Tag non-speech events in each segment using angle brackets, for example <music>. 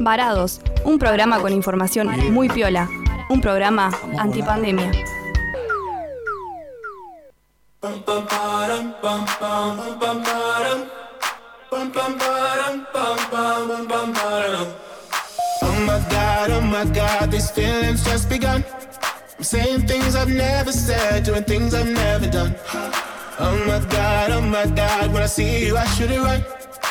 Varados, un programa con información muy piola, un programa antipandemia. Oh my god, oh my god, these feelings just begun. I'm saying things I've never said, doing things I've never done. Oh my god, oh my god, when I see you, I should it right.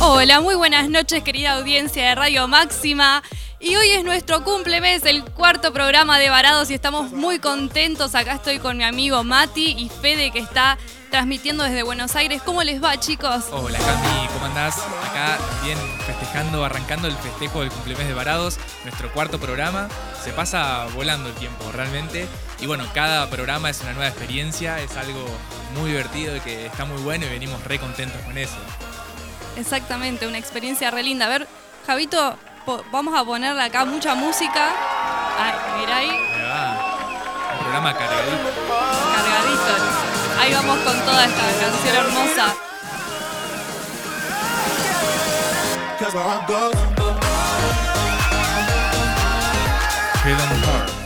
Hola, muy buenas noches querida audiencia de Radio Máxima. Y hoy es nuestro cumplemes, el cuarto programa de Varados y estamos muy contentos. Acá estoy con mi amigo Mati y Fede que está transmitiendo desde Buenos Aires. ¿Cómo les va chicos? Hola Cami, ¿cómo andás? Acá bien festejando, arrancando el festejo del cumpleaños de Varados, nuestro cuarto programa. Se pasa volando el tiempo realmente. Y bueno, cada programa es una nueva experiencia, es algo muy divertido y que está muy bueno y venimos re contentos con eso. Exactamente, una experiencia re linda. A ver, Javito, vamos a ponerle acá mucha música. Ay, mirá ahí, Ahí va. Un programa cargadito. cargadito. Ahí vamos con toda esta canción hermosa. Heart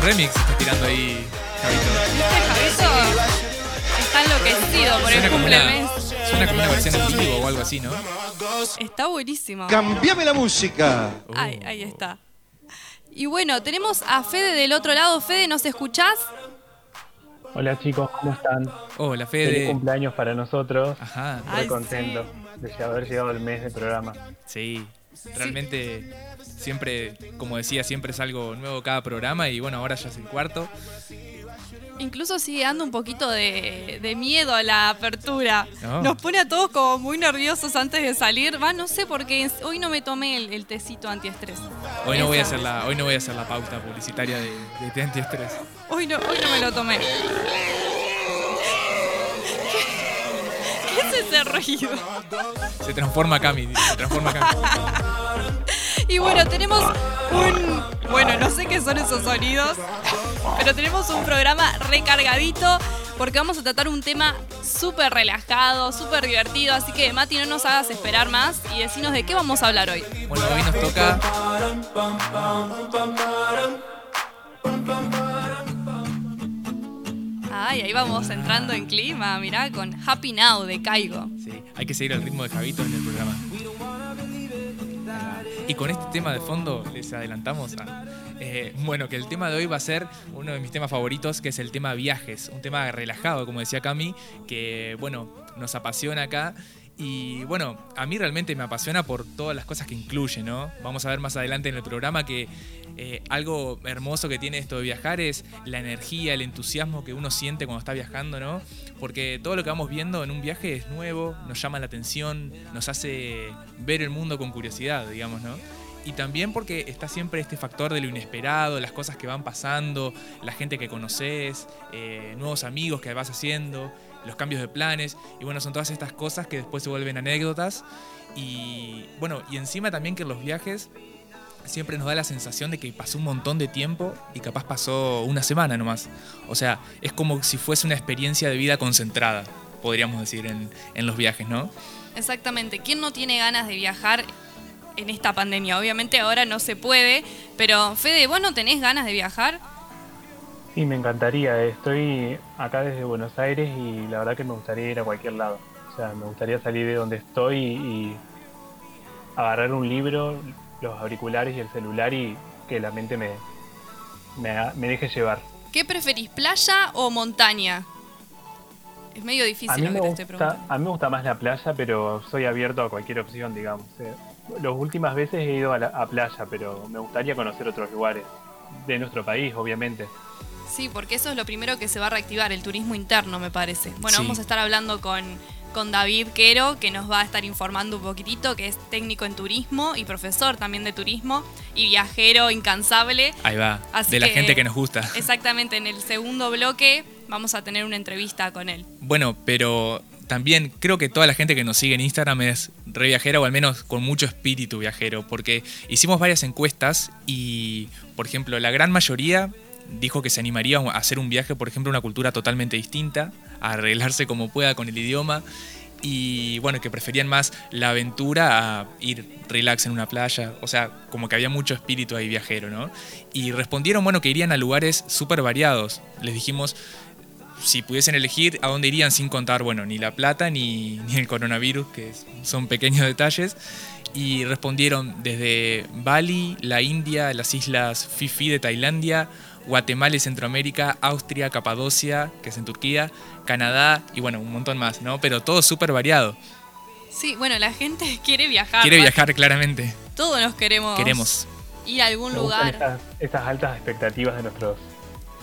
remix está tirando ahí, Javito. ¿Viste, Javito? Está enloquecido por el cumplemes. suena como una versión en vivo o algo así, ¿no? Está buenísimo. Cambiame la música. Ahí, ahí está. Y bueno, tenemos a Fede del otro lado. Fede, ¿nos escuchás? Hola chicos, ¿cómo están? Hola Feliz Fede. cumpleaños para nosotros. Ajá, Ay, Muy contento de haber llegado el mes de programa. sí. Realmente siempre, como decía, siempre es algo nuevo cada programa y bueno, ahora ya es el cuarto. Incluso sigue dando un poquito de, de miedo a la apertura. No. Nos pone a todos como muy nerviosos antes de salir. Va, no sé por qué. Hoy no me tomé el, el tecito antiestrés. Hoy no voy a hacer la, hoy no voy a hacer la pauta publicitaria de, de Te Antiestrés. Hoy no, hoy no me lo tomé. ¿Qué es ese ruido? Se transforma Cami, se transforma Cami. <laughs> Y bueno, tenemos un... Bueno, no sé qué son esos sonidos, pero tenemos un programa recargadito porque vamos a tratar un tema súper relajado, súper divertido, así que Mati, no nos hagas esperar más y decinos de qué vamos a hablar hoy. Bueno, hoy nos toca Ay, ahí vamos entrando en clima, mirá, con Happy Now de Caigo. Sí, hay que seguir el ritmo de Javito en el programa. Y con este tema de fondo les adelantamos a, eh, bueno, que el tema de hoy va a ser uno de mis temas favoritos, que es el tema viajes, un tema relajado, como decía Cami, que bueno, nos apasiona acá. Y bueno, a mí realmente me apasiona por todas las cosas que incluye, ¿no? Vamos a ver más adelante en el programa que eh, algo hermoso que tiene esto de viajar es la energía, el entusiasmo que uno siente cuando está viajando, ¿no? Porque todo lo que vamos viendo en un viaje es nuevo, nos llama la atención, nos hace ver el mundo con curiosidad, digamos, ¿no? Y también porque está siempre este factor de lo inesperado, las cosas que van pasando, la gente que conoces, eh, nuevos amigos que vas haciendo, los cambios de planes. Y bueno, son todas estas cosas que después se vuelven anécdotas. Y bueno, y encima también que los viajes siempre nos da la sensación de que pasó un montón de tiempo y capaz pasó una semana nomás. O sea, es como si fuese una experiencia de vida concentrada, podríamos decir, en, en los viajes, ¿no? Exactamente. ¿Quién no tiene ganas de viajar en esta pandemia? Obviamente ahora no se puede, pero Fede, ¿vos no tenés ganas de viajar? Sí, me encantaría. Estoy acá desde Buenos Aires y la verdad que me gustaría ir a cualquier lado. O sea, me gustaría salir de donde estoy y agarrar un libro, los auriculares y el celular y que la mente me, me, me deje llevar. ¿Qué preferís, playa o montaña? Es medio A difícil mí, lo me que te estoy gusta, preguntando. a mí me gusta más la playa, pero soy abierto a cualquier opción, digamos. Eh, Las últimas veces he ido a, la, a playa, pero me gustaría conocer otros lugares de nuestro país, obviamente. Sí, porque eso es lo primero que se va a reactivar, el turismo interno, me parece. Bueno, Sí. vamos a estar hablando con, con David Quero, que nos va a estar informando un poquitito, que es técnico en turismo y profesor también de turismo y viajero incansable. Ahí va, Así de la que- gente que nos gusta. <laughs> Exactamente, en el segundo bloque vamos a tener una entrevista con él. Bueno, pero también creo que toda la gente que nos sigue en Instagram es re viajera o al menos con mucho espíritu viajero, porque hicimos varias encuestas y, por ejemplo, la gran mayoría dijo que se animaría a hacer un viaje, por ejemplo, a una cultura totalmente distinta, a arreglarse como pueda con el idioma y, bueno, que preferían más la aventura a ir relax en una playa, o sea, como que había mucho espíritu ahí viajero, ¿no? Y respondieron, bueno, que irían a lugares súper variados. Les dijimos, si pudiesen elegir a dónde irían sin contar, bueno, ni la plata ni, <laughs> ni el coronavirus, que son pequeños detalles. Y respondieron desde Bali, la India, las islas Fifi de Tailandia, Guatemala y Centroamérica, Austria, Capadocia, que es en Turquía, Canadá y bueno, un montón más, ¿no? Pero todo súper variado. Sí, bueno, la gente <laughs> quiere viajar. Quiere ¿no? viajar claramente. Todos nos queremos, Queremos. ir a algún Me lugar. esas, esas altas expectativas de nuestros,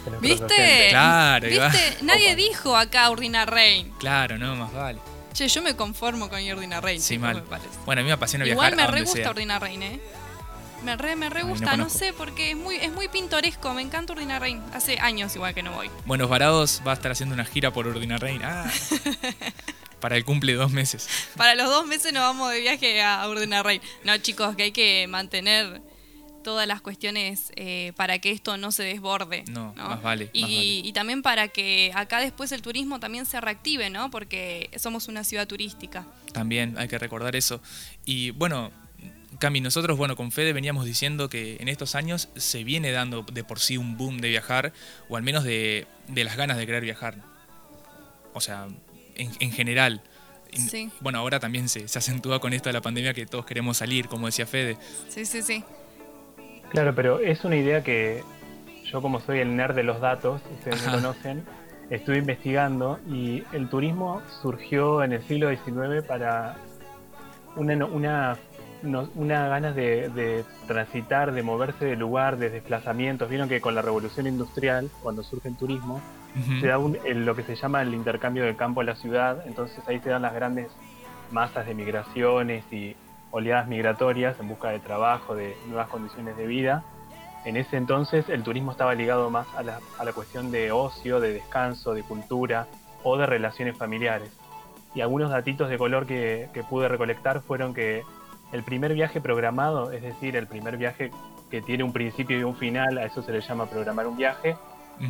de nuestros ¿Viste? Claro. ¿Viste? <laughs> Nadie Opa. dijo acá Urdina Rain. Claro, no, más vale. Che, yo me conformo con Urdina Rain. Sí, mal. me. Bueno, a mí me apasiona Igual viajar me a re gusta. Urdina Rain, ¿eh? Me re, me re Ay, no gusta, no, sé, porque es muy, es muy pintoresco, me encanta Urdina Rain. Hace años igual que no voy. Buenos Varados va a estar haciendo una gira por Ordina Rein. Ah. <laughs> Para el cumple de dos meses. Para los dos meses nos vamos de viaje a Urdina Rain. No, chicos, que hay que mantener todas las cuestiones eh, para que esto no se desborde. No, más vale, Y, más vale. y también para que acá después el turismo también se reactive, ¿no? Porque somos una ciudad turística. También hay que recordar eso. Y bueno, Cami, nosotros, bueno, con Fede veníamos diciendo que en estos años se viene dando de por sí un boom de viajar, o al menos de, de las ganas de querer viajar. O sea, en, en general. Sí. Bueno, ahora también se, se acentúa con esto de la pandemia que todos queremos salir, como decía Fede. Sí, sí, sí. Claro, pero es una idea que yo como soy el nerd de los datos, ustedes me conocen, estuve investigando y el turismo surgió en el siglo XIX para una, no- una, no- una ganas de, de transitar, de moverse de lugar, de desplazamientos. Vieron que con la revolución industrial, cuando surge el turismo, se da un- el- lo que se llama el intercambio del campo a la ciudad, entonces ahí se dan las grandes masas de migraciones y oleadas migratorias en busca de trabajo, de nuevas condiciones de vida. En ese entonces el turismo estaba ligado más a la, a la cuestión de ocio, de descanso, de cultura o de relaciones familiares. Y algunos datitos de color que, que pude recolectar fueron que el primer viaje programado, es decir, el primer viaje que tiene un principio y un final, a eso se le llama programar un viaje,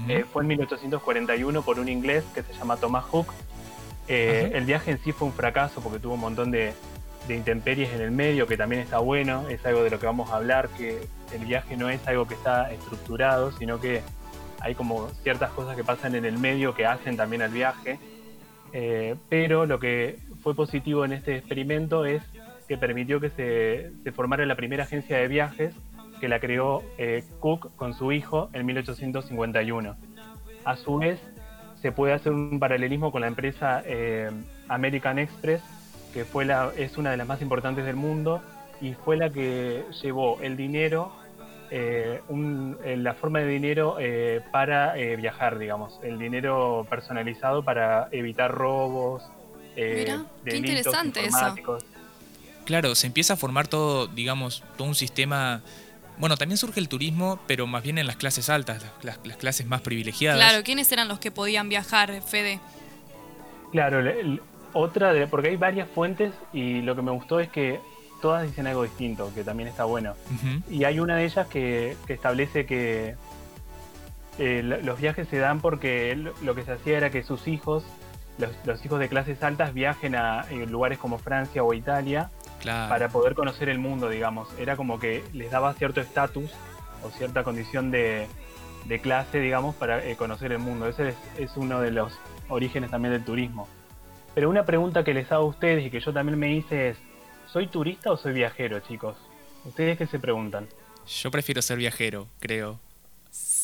eh, fue en 1841 por un inglés que se llama Thomas Hook. Eh, el viaje en sí fue un fracaso porque tuvo un montón de, de intemperies en el medio, que también está bueno, es algo de lo que vamos a hablar, que el viaje no es algo que está estructurado, sino que hay como ciertas cosas que pasan en el medio que hacen también al viaje. Eh, pero lo que fue positivo en este experimento es que permitió que se, se formara la primera agencia de viajes que la creó eh, Cook con su hijo en 1851. A su vez, se puede hacer un paralelismo con la empresa eh, American Express, que fue la, es una de las más importantes del mundo y fue la que llevó el dinero, eh, un- la forma de dinero eh, para eh, viajar, digamos, el dinero personalizado para evitar robos, Mirá, qué interesante eso. Claro, se empieza a formar todo, digamos, todo un sistema. Bueno, también surge el turismo, pero más bien en las clases altas, las, las- las clases más privilegiadas. Claro, ¿quiénes eran los que podían viajar, Fede? Claro, el- el- otra de, porque hay varias fuentes y lo que me gustó es que todas dicen algo distinto, que también está bueno. Y hay una de ellas que, que establece que eh, lo- los viajes se dan porque él- lo que se hacía era que sus hijos, los, los hijos de clases altas, viajen a lugares como Francia o Italia Claro. para poder conocer el mundo, digamos. Era como que les daba cierto estatus o cierta condición de, de clase, digamos, para eh, conocer el mundo. Ese es, es uno de los orígenes también del turismo. Pero una pregunta que les hago a ustedes y que yo también me hice es, ¿soy turista o soy viajero, chicos? ¿Ustedes qué se preguntan? Yo prefiero ser viajero, creo.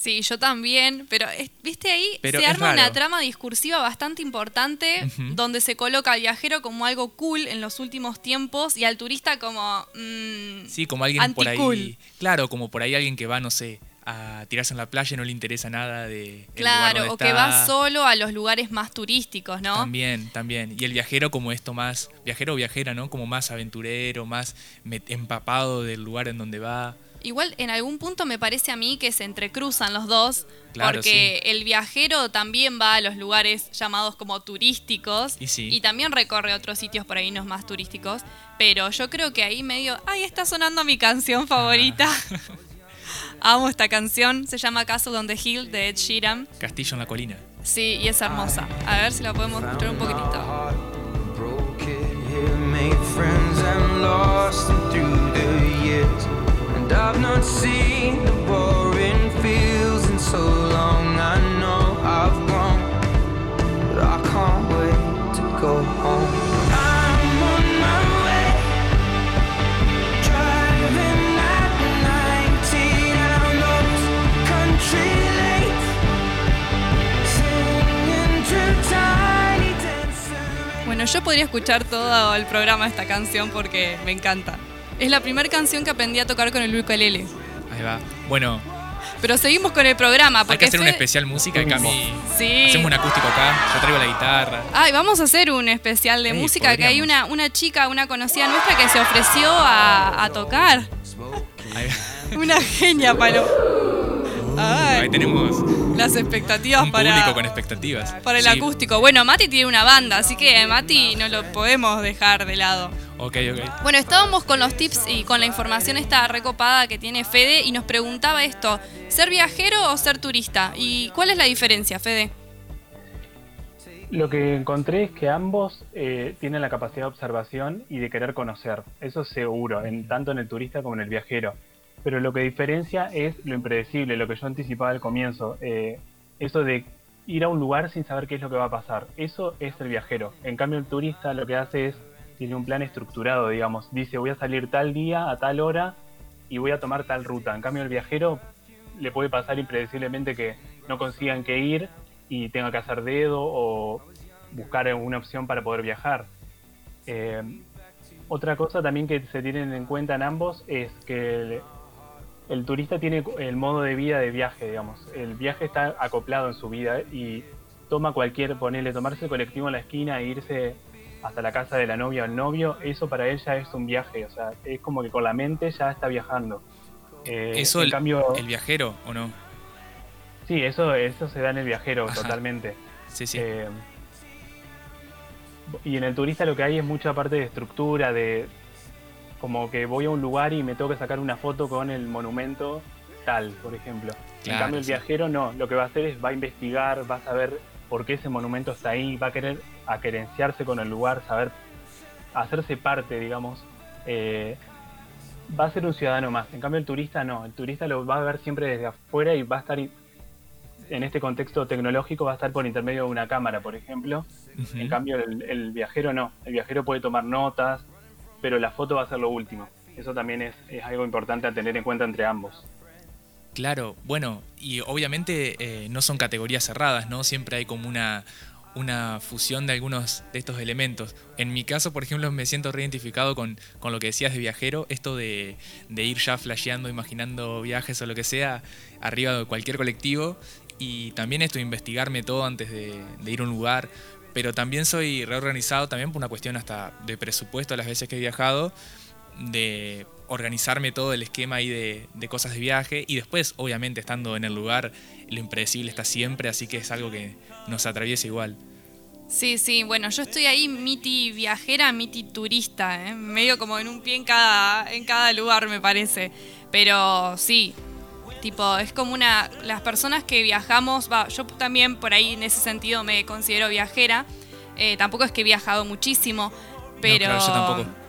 Sí, yo también, pero viste ahí Pero se arma una trama discursiva bastante importante donde se coloca al viajero como algo cool en los últimos tiempos y al turista como mm, Sí, como alguien por ahí. Claro, como por ahí alguien que va, no sé, a tirarse en la playa y no le interesa nada de. el lugar claro, donde o que va solo a los lugares más turísticos, ¿no? También, también. Y el viajero como esto más, viajero o viajera, ¿no? Como más aventurero, más empapado del lugar en donde va. Igual en algún punto me parece a mí que se entrecruzan los dos, Claro, porque el viajero también va a los lugares llamados como turísticos Y sí. también recorre otros sitios por ahí no más turísticos, pero yo creo que ahí medio, ay, está sonando mi canción favorita. <laughs> Amo esta canción, se llama Castle on the Hill de Ed Sheeran. Castillo en la colina. Sí, y es hermosa. A ver si la podemos escuchar un poquitito. Made friends and lost them through the years. Yo podría escuchar todo el programa esta canción porque me encanta. Es la primera canción que aprendí a tocar con el ukulele. Ahí va. Bueno, Pero seguimos con el programa hay porque que hacer un especial música y Cami. Sí. Hacemos un acústico acá. Yo traigo la guitarra. Ay, vamos a hacer un especial de música que hay una, una chica, una conocida nuestra que se ofreció a, a tocar. Ahí, va. Una genia, Palo. Ay, Ahí tenemos las expectativas un para, público con expectativas. para el Sí. acústico. Bueno, Mati tiene una banda, así que Mati no lo podemos dejar de lado. Ok, ok. Bueno, estábamos con los tips y con la información esta recopada que tiene Fede y nos preguntaba esto, ¿ser viajero o ser turista? ¿Y cuál es la diferencia, Fede? Lo que encontré es que ambos eh, tienen la capacidad de observación y de querer conocer. Eso seguro, en, tanto en el turista como en el viajero. Pero lo que diferencia es lo impredecible, lo que yo anticipaba al comienzo. eh, eso de ir a un lugar sin saber qué es lo que va a pasar. Eso es el viajero. En cambio, el turista lo que hace es, tiene un plan estructurado, digamos. Dice, voy a salir tal día, a tal hora, y voy a tomar tal ruta. En cambio, el viajero le puede pasar impredeciblemente que no consigan qué ir y tenga que hacer dedo o buscar una opción para poder viajar. Eh, otra cosa también que se tienen en cuenta en ambos es que el, el turista tiene el modo de vida de viaje, digamos. El viaje está acoplado en su vida y toma cualquier, ponerle, tomarse el colectivo en la esquina e irse hasta la casa de la novia o el novio, eso para él ya es un viaje, o sea, es como que con la mente ya está viajando. Eh, ¿Eso en el, cambio, el viajero o no? sí, eso, eso se da en el viajero Ajá. totalmente. Sí, sí. Eh, y en el turista lo que hay es mucha parte de estructura, de como que voy a un lugar y me tengo que sacar una foto con el monumento tal, por ejemplo. en cambio el sí. viajero no, lo que va a hacer es va a investigar, va a saber por qué ese monumento está ahí, va a querer acerenciarse con el lugar, saber hacerse parte, digamos. eh, va a ser un ciudadano más. En cambio el turista no, el turista lo va a ver siempre desde afuera y va a estar en este contexto tecnológico va a estar por intermedio de una cámara, por ejemplo. En cambio, el, el viajero no. El viajero puede tomar notas, pero la foto va a ser lo último. Eso también es, es algo importante a tener en cuenta entre ambos. Claro, bueno, y obviamente eh, no son categorías cerradas, ¿no? Siempre hay como una, una fusión de algunos de estos elementos. En mi caso, por ejemplo, me siento reidentificado con, con lo que decías de viajero, esto de, de ir ya flasheando, imaginando viajes o lo que sea, arriba de cualquier colectivo, y también esto de investigarme todo antes de, de ir a un lugar. Pero también soy reorganizado, también por una cuestión hasta de presupuesto las veces que he viajado, de organizarme todo el esquema ahí de, de cosas de viaje y después, obviamente, estando en el lugar, lo impredecible está siempre, así que es algo que nos atraviesa igual. Sí, sí, bueno, yo estoy ahí miti viajera, miti turista, ¿eh? medio como en un pie en cada, en cada lugar me parece. Pero sí, tipo, es como una... Las personas que viajamos, va, yo también por ahí en ese sentido me considero viajera. Eh, tampoco es que he viajado muchísimo, pero... claro, yo tampoco.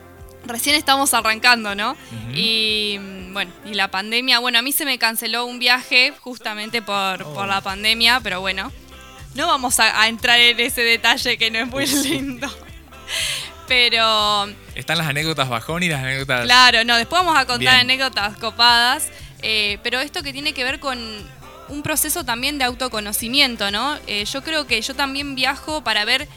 Recién estamos arrancando, ¿no? Y mm, bueno, y la pandemia, bueno, a mí se me canceló un viaje justamente por, Oh. por la pandemia, pero bueno, no vamos a, a entrar en ese detalle que no es muy lindo. Pero Están las anécdotas bajón y las anécdotas. Claro, no, después vamos a contar Bien. anécdotas copadas, eh, pero esto que tiene que ver con un proceso también de autoconocimiento, ¿no? Eh, yo creo que yo también viajo para ver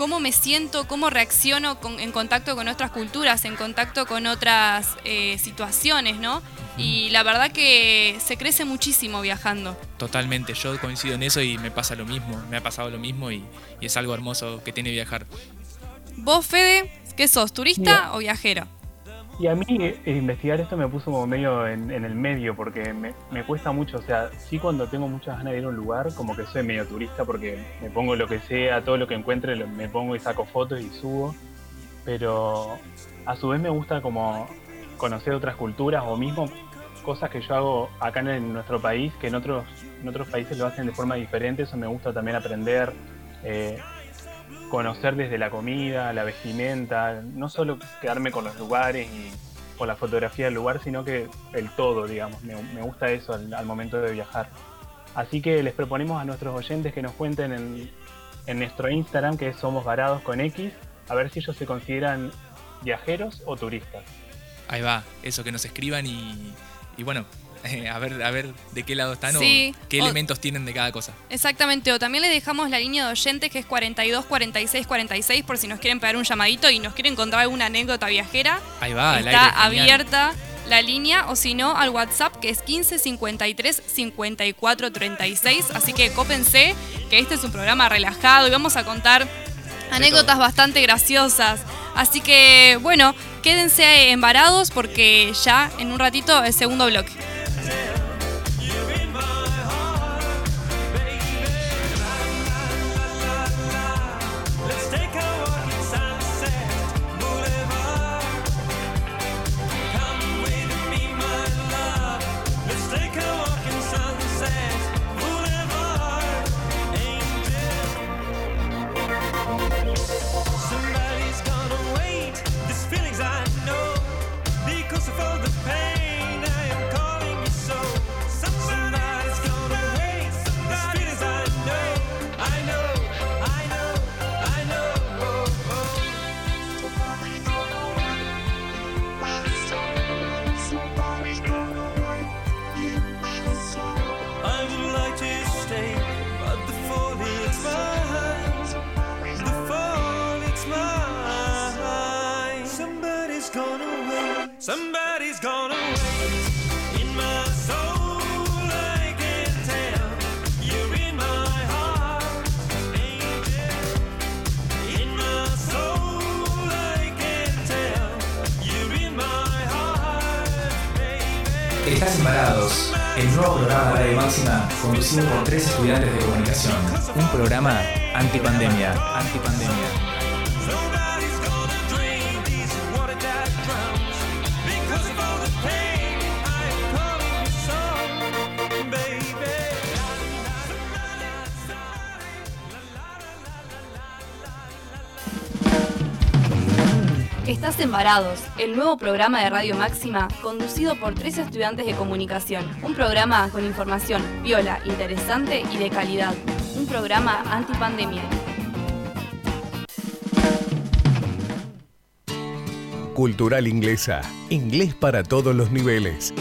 cómo me siento, cómo reacciono con- en contacto con otras culturas, en contacto con otras eh, situaciones, ¿no? Y la verdad que se crece muchísimo viajando. Totalmente, yo coincido en eso y me pasa lo mismo. Me ha pasado lo mismo y, y es algo hermoso que tiene viajar. ¿Vos, Fede, qué sos, turista Mira. o viajero? Y a mí eh, investigar esto me puso como medio en, en el medio porque me, cuesta mucho, o sea, sí cuando tengo muchas ganas de ir a un lugar, como que soy medio turista porque me pongo lo que sea, todo lo que encuentre, me pongo y saco fotos y subo, pero a su vez me gusta como conocer otras culturas o mismo cosas que yo hago acá en nuestro país que en otros, en otros países lo hacen de forma diferente, eso me gusta también aprender. eh, conocer desde la comida, la vestimenta, no solo quedarme con los lugares y con la fotografía del lugar, sino que el todo, digamos. Me, gusta eso al, momento de viajar. Así que les proponemos a nuestros oyentes que nos cuenten en, en nuestro Instagram, que es Somos Varados con X, a ver si ellos se consideran viajeros o turistas. Ahí va, eso que nos escriban y, y bueno, <laughs> a ver a ver de qué lado están Sí, o qué o- elementos tienen de cada cosa. Exactamente, o también les dejamos la línea de oyentes que es 42 46 46 por si nos quieren pegar un llamadito y nos quieren contar alguna anécdota viajera. Ahí va, Está aire, abierta la línea o si no al WhatsApp que es 15 53 54 36. Así que cópense que este es un programa relajado y vamos a contar anécdotas bastante graciosas. Así que bueno, quédense embarados porque ya en un ratito el segundo bloque. Conducido por tres estudiantes de comunicación. Un programa antipandemia, antipandemia. Varados, el nuevo programa de Radio Máxima conducido por tres estudiantes de comunicación. Un programa con información viola, interesante y de calidad. Un programa antipandemia. Cultural Inglesa. Inglés para todos los niveles.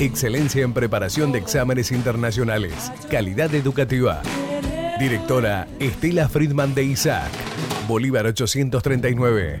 Excelencia en preparación de exámenes internacionales. Calidad educativa. Directora Estela Friedman de Isaac. Bolívar 839.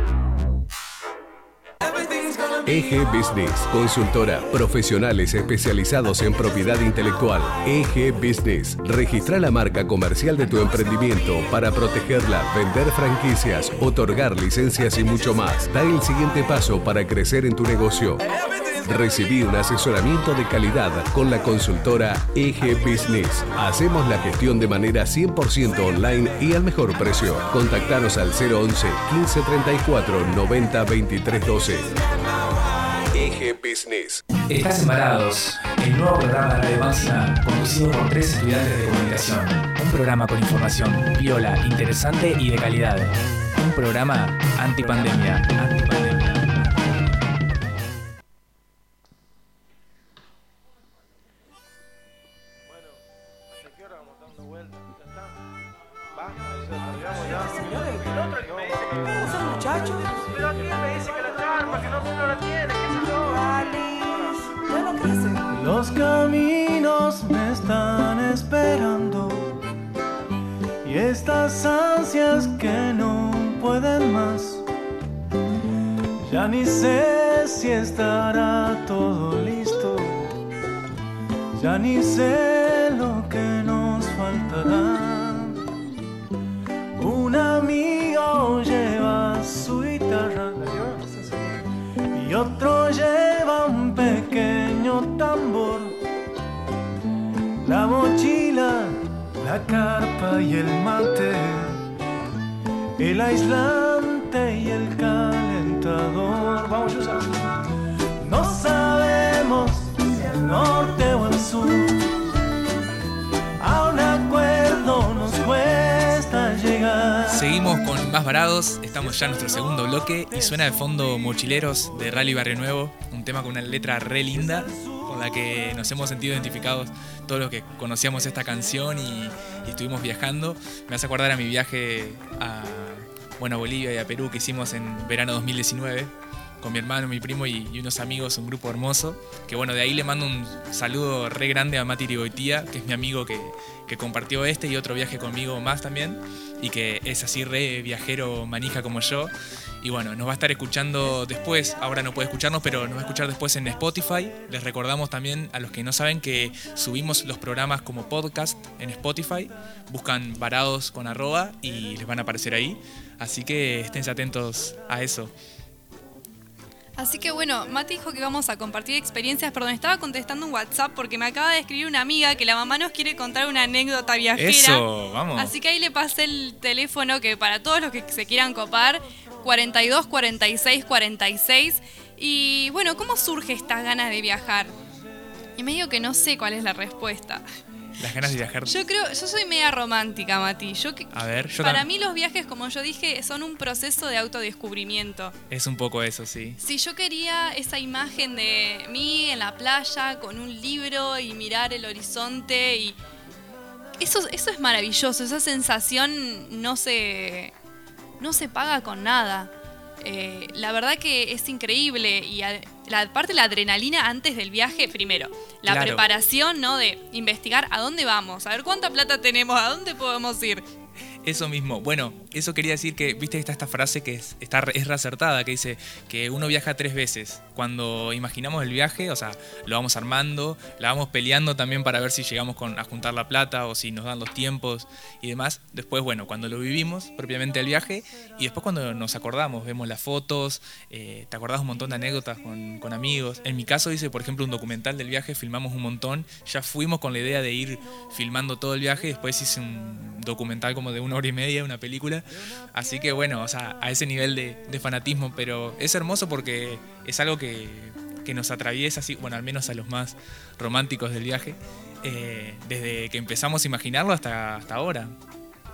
EG Business, consultora, profesionales especializados en propiedad intelectual. EG Business, registra la marca comercial de tu emprendimiento para protegerla, vender franquicias, otorgar licencias y mucho más. Da el siguiente paso para crecer en tu negocio. Recibí un asesoramiento de calidad con la consultora EG Business. Hacemos la gestión de manera 100% online y al mejor precio. Contactanos al 011 1534 90 23 12. Business. Estás embarados, el nuevo programa de Radio Máxima conducido por tres estudiantes de comunicación. Un programa con información viola, interesante y de calidad. Un programa antipandemia. Antipandemia. Pueden. Ya ni sé si estará todo listo, ya ni sé lo que nos faltará. Un amigo lleva su guitarra y otro lleva un pequeño tambor. La mochila, la carpa y el mate, el aislante y el calentador. Vamos, Yusa. No sabemos si al norte o al sur. Seguimos con más varados, estamos ya en nuestro segundo bloque y suena de fondo Mochileros de Rally Barrio Nuevo, un tema con una letra re linda con la que nos hemos sentido identificados todos los que conocíamos esta canción y, estuvimos viajando. Me hace acordar a mi viaje a, bueno, Bolivia y a Perú que hicimos en verano 2019 con mi hermano, mi primo y, unos amigos, un grupo hermoso. Que bueno, de ahí le mando un saludo re grande a Mati Rigoitía, que es mi amigo que, que compartió este y otro viaje conmigo más también, y que es así re viajero manija como yo. Y bueno, nos va a estar escuchando después, ahora no puede escucharnos, pero nos va a escuchar después en Spotify. Les recordamos también a los que no saben que subimos los programas como podcast en Spotify. Buscan varados con arroba y les van a aparecer ahí. Así que estén atentos a eso. Así que bueno, Mati dijo que vamos a compartir experiencias. Perdón, estaba contestando un WhatsApp porque me acaba de escribir una amiga que la mamá nos quiere contar una anécdota viajera. Eso, vamos. Así que ahí le pasé el teléfono que para todos los que se quieran copar, 42 46 46. Y bueno, ¿cómo surge estas ganas de viajar? Y me digo que no sé cuál es la respuesta. Las ganas de viajar. Yo creo, yo soy media romántica, Mati. Yo A ver, yo para mí los viajes, como yo dije, son un proceso de autodescubrimiento. Es un poco eso, sí. Si yo quería esa imagen de mí en la playa con un libro y mirar el horizonte y eso, eso es maravilloso, esa sensación no se, no se paga con nada. Eh, la verdad que es increíble y a- la parte la adrenalina antes del viaje, primero, la Claro. preparación, ¿no? De investigar a dónde vamos, a ver cuánta plata tenemos, a dónde podemos ir. Eso mismo. Bueno, eso quería decir que, viste, está esta frase que es, está, es reacertada, que dice que uno viaja tres veces. Cuando imaginamos el viaje, o sea, lo vamos armando, la vamos peleando también para ver si llegamos con, a juntar la plata o si nos dan los tiempos y demás. Después, bueno, cuando lo vivimos propiamente el viaje y después cuando nos acordamos, vemos las fotos, eh, te acordás un montón de anécdotas con, amigos. En mi caso hice, por ejemplo, un documental del viaje, filmamos un montón, ya fuimos con la idea de ir filmando todo el viaje, después hice un documental como de una hora y media, una película. Así que bueno, o sea, a ese nivel de, de fanatismo, pero es hermoso porque es algo que, que nos atraviesa, así, bueno, al menos a los más románticos del viaje, eh, desde que empezamos a imaginarlo hasta, hasta ahora.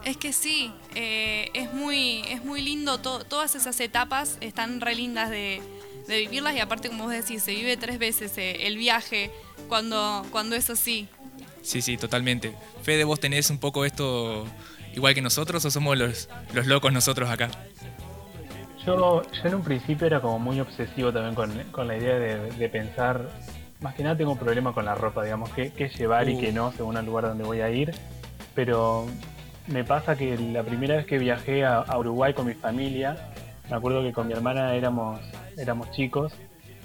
Es que sí, eh, es, muy, es muy lindo, to- todas esas etapas están re lindas de, de vivirlas y aparte como vos decís, se vive tres veces eh, el viaje cuando, cuando es así. Sí, sí, totalmente. Fede, vos tenés un poco esto igual que nosotros o somos los, los locos nosotros acá? Yo, yo en un principio era como muy obsesivo también con, con la idea de, de pensar, más que nada tengo un problema con la ropa, digamos, qué, qué llevar y Uh. qué no según el lugar donde voy a ir, pero me pasa que la primera vez que viajé a, a Uruguay con mi familia, me acuerdo que con mi hermana éramos, éramos chicos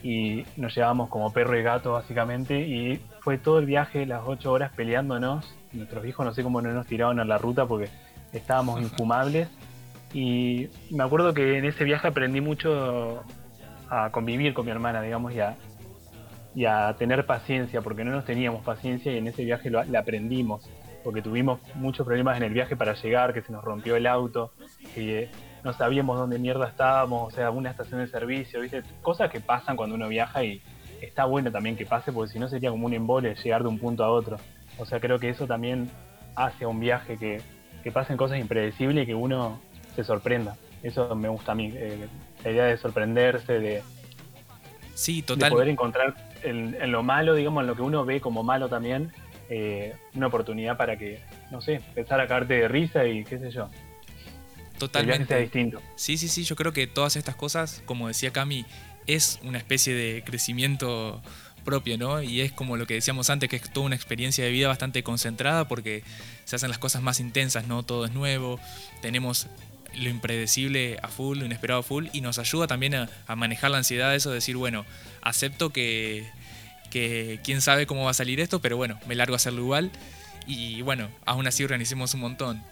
y nos llevábamos como perro y gato básicamente y fue todo el viaje, las ocho horas peleándonos. Nuestros hijos no sé cómo no nos tiraron a la ruta porque estábamos infumables y me acuerdo que en ese viaje aprendí mucho a convivir con mi hermana, digamos, y a, y a tener paciencia, porque no nos teníamos paciencia y en ese viaje lo, la aprendimos, porque tuvimos muchos problemas en el viaje para llegar, que se nos rompió el auto, que no sabíamos dónde mierda estábamos, o sea, una estación de servicio, ¿viste? Cosas que pasan cuando uno viaja y está bueno también que pase, porque si no sería como un embole llegar de un punto a otro. O sea, creo que eso también hace a un viaje que, que pasen cosas impredecibles y que uno se sorprenda. Eso me gusta a mí, eh, la idea de sorprenderse, de, Sí, de total. poder encontrar en, en lo malo, digamos, en lo que uno ve como malo también, eh, una oportunidad para que, no sé, empezar a caerte de risa y qué sé yo. El viaje sea Totalmente. distinto. Sí, sí, sí, yo creo que todas estas cosas, como decía Cami, es una especie de crecimiento propio, ¿no? Y es como lo que decíamos antes, que es toda una experiencia de vida bastante concentrada porque se hacen las cosas más intensas, ¿no? Todo es nuevo, tenemos lo impredecible a full, lo inesperado a full, y nos ayuda también a, manejar la ansiedad, eso de decir, bueno, acepto que, que quién sabe cómo va a salir esto, pero bueno, me largo a hacerlo igual, y bueno, aún así organicemos un montón.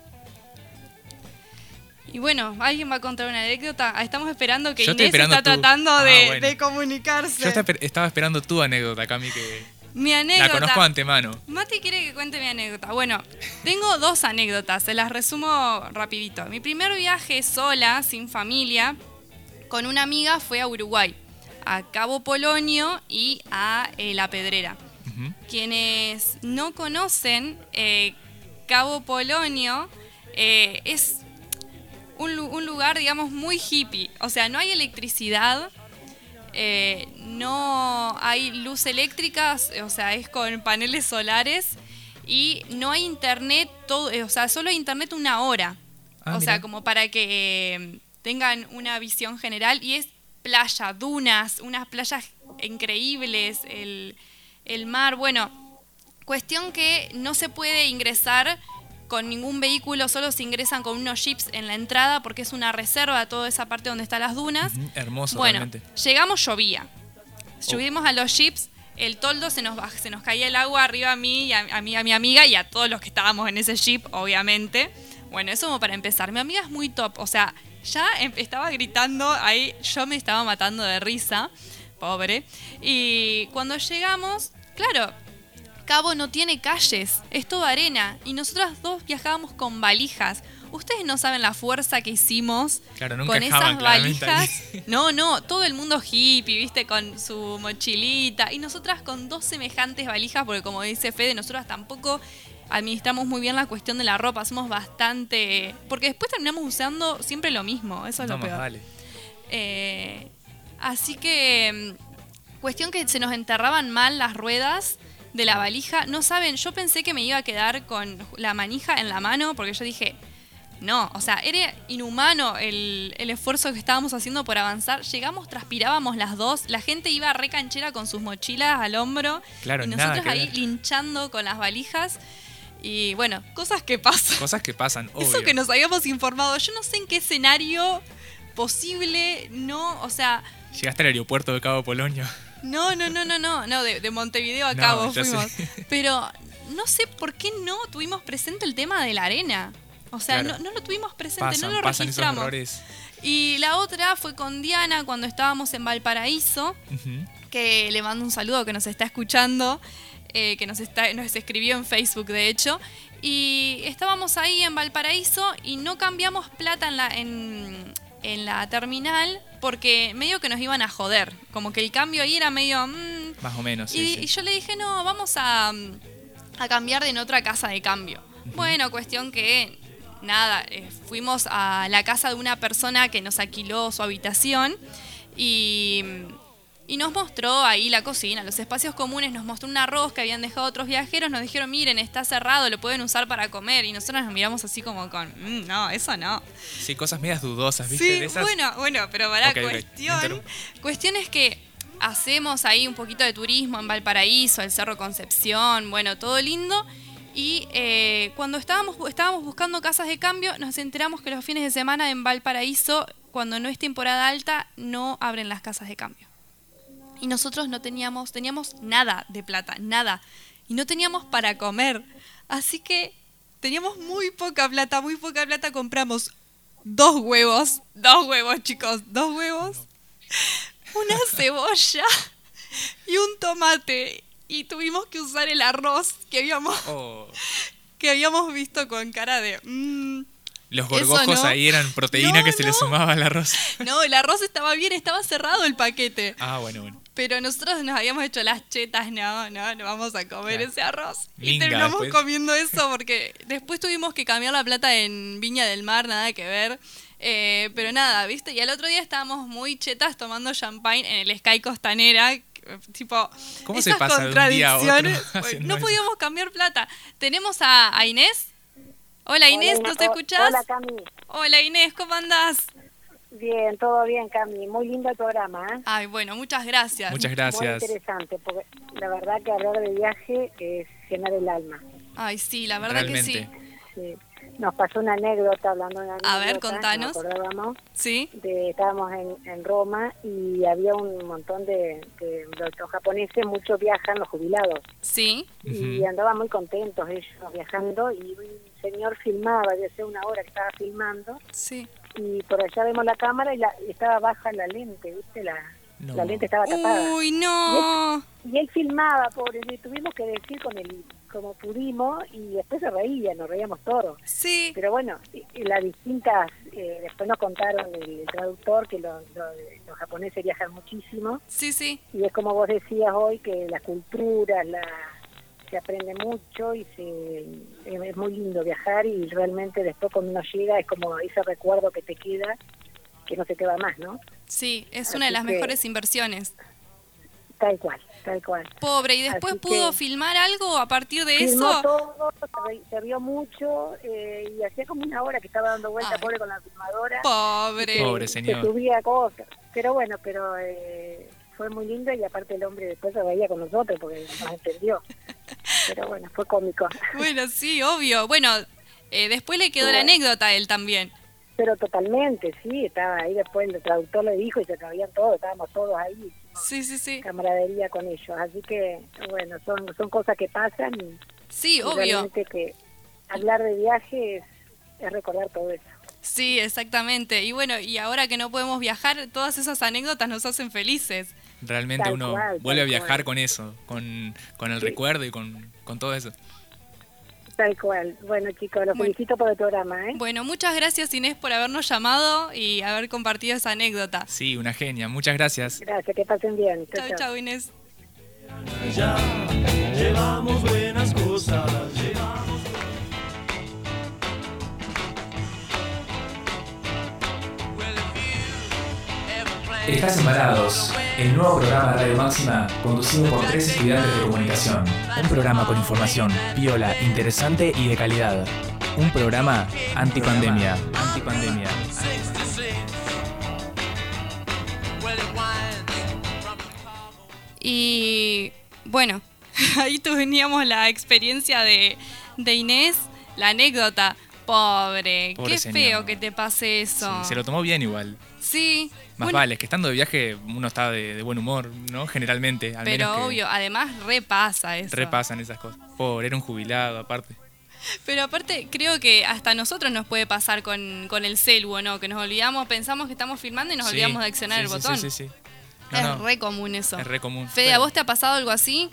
Y bueno, ¿alguien va a contar una anécdota? Ah, Estamos esperando que Yo Inés esperando está tu- tratando Ah, de, bueno. de comunicarse. Yo estaba estaba esperando tu anécdota, Cami, que Mi la anécdota. conozco de antemano. Mati quiere que cuente mi anécdota. Bueno, tengo dos anécdotas, se las resumo rapidito. Mi primer viaje sola, sin familia, con una amiga fue a Uruguay, a Cabo Polonio y a eh, La Pedrera. Quienes no conocen, eh, Cabo Polonio eh, es un, un lugar, digamos, muy hippie. O sea, no hay electricidad, eh, no hay luz eléctrica, o sea, es con paneles solares y no hay internet, todo, eh, o sea, solo hay internet una hora. Ah, o sea, como para que eh, tengan una visión general y es playa, dunas, unas playas increíbles, el, el mar, bueno, cuestión que no se puede ingresar con ningún vehículo, solo se ingresan con unos jeeps en la entrada porque es una reserva toda esa parte donde están las dunas. Hermoso, Bueno, realmente. llegamos, llovía. Oh. Subimos a los jeeps, el toldo se nos, se nos caía el agua arriba a mí, y a, a mí, a mi amiga y a todos los que estábamos en ese jeep, obviamente. Bueno, eso como para empezar. Mi amiga es muy top, o sea, ya em- estaba gritando ahí, yo me estaba matando de risa, pobre. Y cuando llegamos, claro, Cabo no tiene calles, es todo arena. Y nosotras dos viajábamos con valijas. Ustedes no saben la fuerza que hicimos Claro, nunca con esas ahí. valijas. No, no, todo el mundo hippie, viste, con su mochilita. Y nosotras con dos semejantes valijas, porque como dice Fede, nosotras tampoco administramos muy bien la cuestión de la ropa. Somos bastante. Porque después terminamos usando siempre lo mismo. Eso es No lo peor. vale. Eh, así que, mm, cuestión que se nos enterraban mal las ruedas de la valija. No saben, yo pensé que me iba a quedar con la manija en la mano porque yo dije, no, o sea, era inhumano el, el esfuerzo que estábamos haciendo por avanzar. Llegamos, transpirábamos las dos, la gente iba re canchera con sus mochilas al hombro Claro, y nosotros ahí ver. linchando con las valijas. Y bueno, cosas que pasan. Cosas que pasan, <laughs> obvio. Eso que nos habíamos informado, yo no sé en qué escenario posible, no, o sea, Llegaste al aeropuerto de Cabo Polonio. No, no, no, no, no, no, de, de Montevideo a No, Cabo sé. fuimos. Pero no sé por qué no tuvimos presente el tema de la arena. O sea, Claro. no, no lo tuvimos presente, Pasan, no lo registramos. Y la otra fue con Diana cuando estábamos en Valparaíso, que le mando un saludo que nos está escuchando, eh, que nos, está, nos escribió en Facebook de hecho. Y estábamos ahí en Valparaíso y no cambiamos plata en la, en, en la terminal porque medio que nos iban a joder. Como que el cambio ahí era medio... mm, Más o menos, sí, y, sí. y yo le dije, no, vamos a, mm, a cambiar de en otra casa de cambio. Bueno, cuestión que, nada, eh, fuimos a la casa de una persona que nos alquiló su habitación y, y nos mostró ahí la cocina, los espacios comunes, nos mostró un arroz que habían dejado otros viajeros, nos dijeron, miren, está cerrado, lo pueden usar para comer. Y nosotros nos miramos así como con, "Mm, no, eso no. Sí, cosas medias dudosas, ¿viste? Sí, De esas- bueno, bueno, pero para Ok, ok, cuestión, cuestión es que hacemos ahí un poquito de turismo en Valparaíso, el Cerro Concepción, bueno, todo lindo. Y eh, cuando estábamos, estábamos buscando casas de cambio, nos enteramos que los fines de semana en Valparaíso, cuando no es temporada alta, no abren las casas de cambio. Y nosotros no teníamos, teníamos nada de plata, nada. Y no teníamos para comer. Así que teníamos muy poca plata, muy poca plata. Compramos dos huevos, dos huevos chicos, dos huevos, una <laughs> cebolla y un tomate. Y tuvimos que usar el arroz que habíamos, Oh, que habíamos visto con cara de... "Mm". los gorgojos no. ahí eran proteína No, que se le sumaba al arroz. No, el arroz estaba bien, estaba cerrado el paquete. Ah, bueno, bueno. Pero nosotros nos habíamos hecho las chetas, no, no, no vamos a comer Claro. ese arroz. y terminamos después. comiendo eso porque después tuvimos que cambiar la plata en Viña del Mar, nada que ver. Eh, pero nada, ¿viste? Y al otro día estábamos muy chetas tomando champagne en el Sky Costanera. Tipo, ¿Cómo se esas pasa de un día a otro <laughs> No eso? podíamos cambiar plata. Tenemos a, a Inés. Hola Inés, Hola, ¿nos o- escuchás? Hola, Cami. Hola Inés, ¿cómo andás? Bien, todo bien, Cami. Muy lindo el programa, ¿eh? Ay, bueno, muchas gracias. Muchas Muy gracias. interesante, porque la verdad que hablar de viaje es llenar el alma. Ay, sí, la verdad que sí. Sí. Nos pasó una anécdota, hablando de una anécdota. A ver, nos contanos. acordábamos Sí, de, estábamos en, en Roma y había un montón de, de los, los japoneses, muchos viajan, los jubilados, sí. y Ujú. andaban muy contentos ellos viajando y un señor filmaba, de hace una hora que estaba filmando Sí. Y por allá vemos la cámara y, la, y estaba baja la lente, ¿viste? La, No. la lente estaba tapada. Uy, no. Y él filmaba, pobre, le tuvimos que decir con él como pudimos y después se reía, nos reíamos todos. Sí. Pero bueno, y- y las distintas, eh, después nos contaron el, traductor que lo- lo- los japoneses viajan muchísimo Sí, sí. y es como vos decías hoy que la cultura, la se aprende mucho y se, es muy lindo viajar y realmente después cuando uno llega es como ese recuerdo que te queda que no se te va más, ¿no? Sí, es una de las que- mejores inversiones. Tal cual, tal cual. Pobre, ¿y después Así pudo que- filmar algo a partir de Filmó eso? todo, se vio mucho eh, y hacía como una hora que estaba dando vuelta Ay. pobre con la filmadora. Pobre. Pobre Se señor. subía cosas. Pero bueno, pero eh, fue muy lindo y aparte el hombre después se veía con nosotros porque nos entendió. Pero bueno, fue cómico. <laughs> Bueno, sí, obvio. Bueno, eh, después le quedó la anécdota a él también. Pero totalmente, sí, estaba ahí después el traductor le dijo y se sabían todos, estábamos todos ahí, Sí, sí, sí. camaradería con ellos. Así que, bueno, son, son cosas que pasan y, Sí, y obvio. realmente que hablar de viaje es, es recordar todo eso. Sí, exactamente. Y bueno, y ahora que no podemos viajar, todas esas anécdotas nos hacen felices. Realmente Tal uno cual, vuelve a viajar cual. con eso, con, con el Sí. recuerdo y con, con todo eso. Tal cual. Bueno, chicos, los Bueno. felicito por el programa, ¿eh? Bueno, muchas gracias Inés por habernos llamado y haber compartido esa anécdota. Sí, una genia. Muchas gracias. Gracias, que pasen bien. Chau, Chau, chau. chau Inés. Ya llevamos buenas cosas, llevamos Estás embarados, el nuevo programa de Radio Máxima conducido por tres estudiantes de comunicación. Un programa con información piola, interesante y de calidad. Un programa antipandemia. Antipandemia. Y bueno, <laughs> ahí teníamos la experiencia de, de Inés, la anécdota. Pobre, Pobre qué señor. feo que te pase Sí, eso. se lo tomó bien igual. Sí, Más bueno, vale, es que estando de viaje uno está de, de buen humor, ¿no? Generalmente. Al pero menos que obvio, además repasa eso. Repasan esas cosas. Pobre, era un jubilado aparte. Pero aparte, creo que hasta a nosotros nos puede pasar con, con el celu, ¿o ¿no? Que nos olvidamos, pensamos que estamos filmando y nos Sí, olvidamos de accionar sí, el sí, botón. Sí, sí, sí. No, es no, re común eso. es re común. Fede, ¿a vos te ha pasado algo así?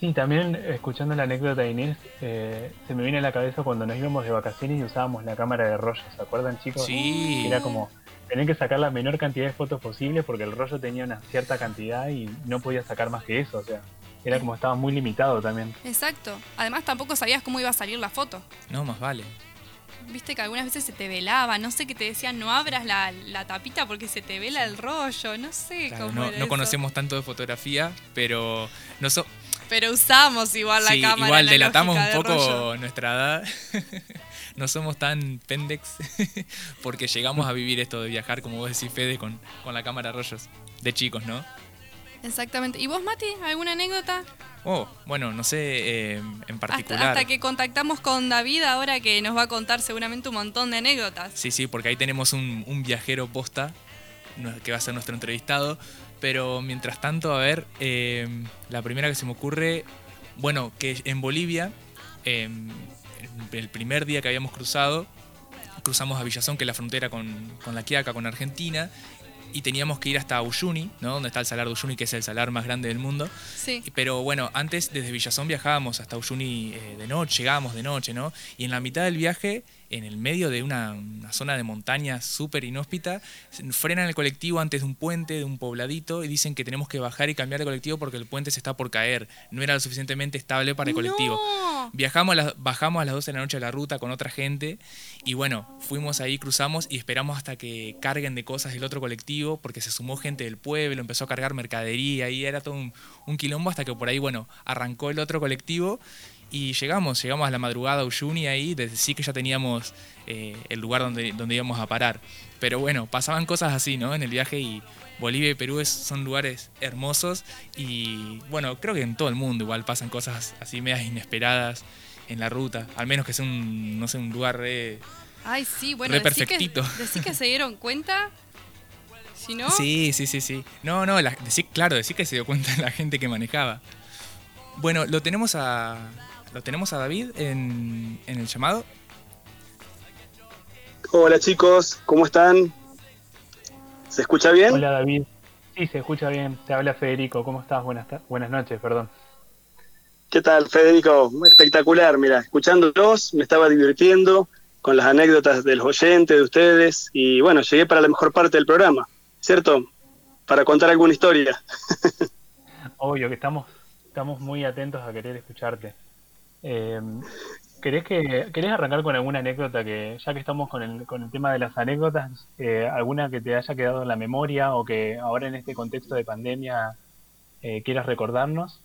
Sí, también escuchando la anécdota de Inés, eh, se me viene a la cabeza cuando nos íbamos de vacaciones y usábamos la cámara de rollo, ¿se acuerdan chicos? Sí. Era como tener que sacar la menor cantidad de fotos posible porque el rollo tenía una cierta cantidad y no podía sacar más que eso, o sea, era como estaba muy limitado también. Exacto. Además tampoco sabías cómo iba a salir la foto. No, más vale. Viste que algunas veces se te velaba, no sé qué te decían, no abras la, la tapita porque se te vela el rollo, no sé Claro, cómo no, era no eso. conocemos tanto de fotografía, pero no so- Pero usamos igual la sí, cámara. igual delatamos un de poco nuestra edad. <laughs> no somos tan pendex <laughs> porque llegamos a vivir esto de viajar, como vos decís, Fede, con, con la cámara rollos. De chicos, ¿no? Exactamente. ¿Y vos, Mati, alguna anécdota? Oh, bueno, no sé eh, en particular. hasta que contactamos con David ahora que nos va a contar seguramente un montón de anécdotas. Sí, sí, porque ahí tenemos un, un viajero posta que va a ser nuestro entrevistado. Pero mientras tanto, a ver, eh, la primera que se me ocurre, bueno, que en Bolivia, eh, el primer día que habíamos cruzado, cruzamos a Villazón, que es la frontera con, con la Quiaca, con Argentina, y teníamos que ir hasta Uyuni, ¿no? Donde está el salar de Uyuni, que es el salar más grande del mundo. Sí. Pero bueno, antes desde Villazón viajábamos hasta Uyuni eh, de noche, llegábamos de noche, ¿no? Y en la mitad del viaje, en el medio de una, una zona de montaña súper inhóspita, frenan el colectivo antes de un puente, de un pobladito, y dicen que tenemos que bajar y cambiar de colectivo porque el puente se está por caer. No era lo suficientemente estable para el colectivo. No. Viajamos a las- bajamos a las 12 de la noche a la ruta con otra gente y bueno, fuimos ahí, cruzamos y esperamos hasta que carguen de cosas el otro colectivo porque se sumó gente del pueblo, empezó a cargar mercadería y era todo un, un quilombo hasta que por ahí, bueno, arrancó el otro colectivo y llegamos, llegamos a la madrugada a Uyuni ahí, desde sí que ya teníamos eh, el lugar donde, donde íbamos a parar. Pero bueno, pasaban cosas así, ¿no? En el viaje y Bolivia y Perú es- son lugares hermosos y bueno, creo que en todo el mundo igual pasan cosas así medias inesperadas en la ruta, al menos que sea un, no sé, un lugar re... Ay, sí, bueno, Re decí que, decí que se dieron cuenta. Si no, Sí, sí, sí, sí. No, no, la, decí- claro, decir que se dio cuenta <laughs> la gente que manejaba. Bueno, lo tenemos a, lo tenemos a David en, en el llamado. Hola chicos, ¿cómo están? ¿Se escucha bien? Hola David. Sí, se escucha bien. Te habla Federico. ¿Cómo estás? Buenas, buenas noches, perdón. ¿Qué tal, Federico? Espectacular, mira, escuchándolos, me estaba divirtiendo con las anécdotas de los oyentes, de ustedes, y bueno, llegué para la mejor parte del programa, ¿cierto? Para contar alguna historia. <laughs> Obvio que estamos, estamos muy atentos a querer escucharte. Eh, ¿querés, que, ¿Querés arrancar con alguna anécdota que, ya que estamos con el, con el tema de las anécdotas, eh, alguna que te haya quedado en la memoria o que ahora en este contexto de pandemia eh, quieras recordarnos?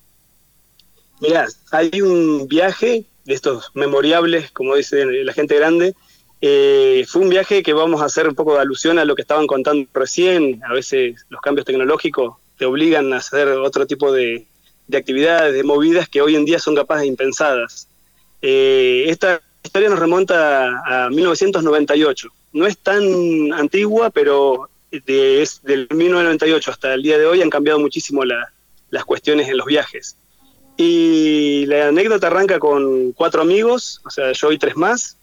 Mirá, hay un viaje de estos memorables, como dice la gente grande. eh, fue un viaje que vamos a hacer un poco de alusión a lo que estaban contando recién. A veces los cambios tecnológicos te obligan a hacer otro tipo de, de actividades, de movidas que hoy en día son capaces impensadas. Eh, esta historia nos remonta a 1998. No es tan antigua, pero de, es del 1998 hasta el día de hoy han cambiado muchísimo la- las cuestiones en los viajes. Y la anécdota arranca con cuatro amigos, o sea, yo y tres más,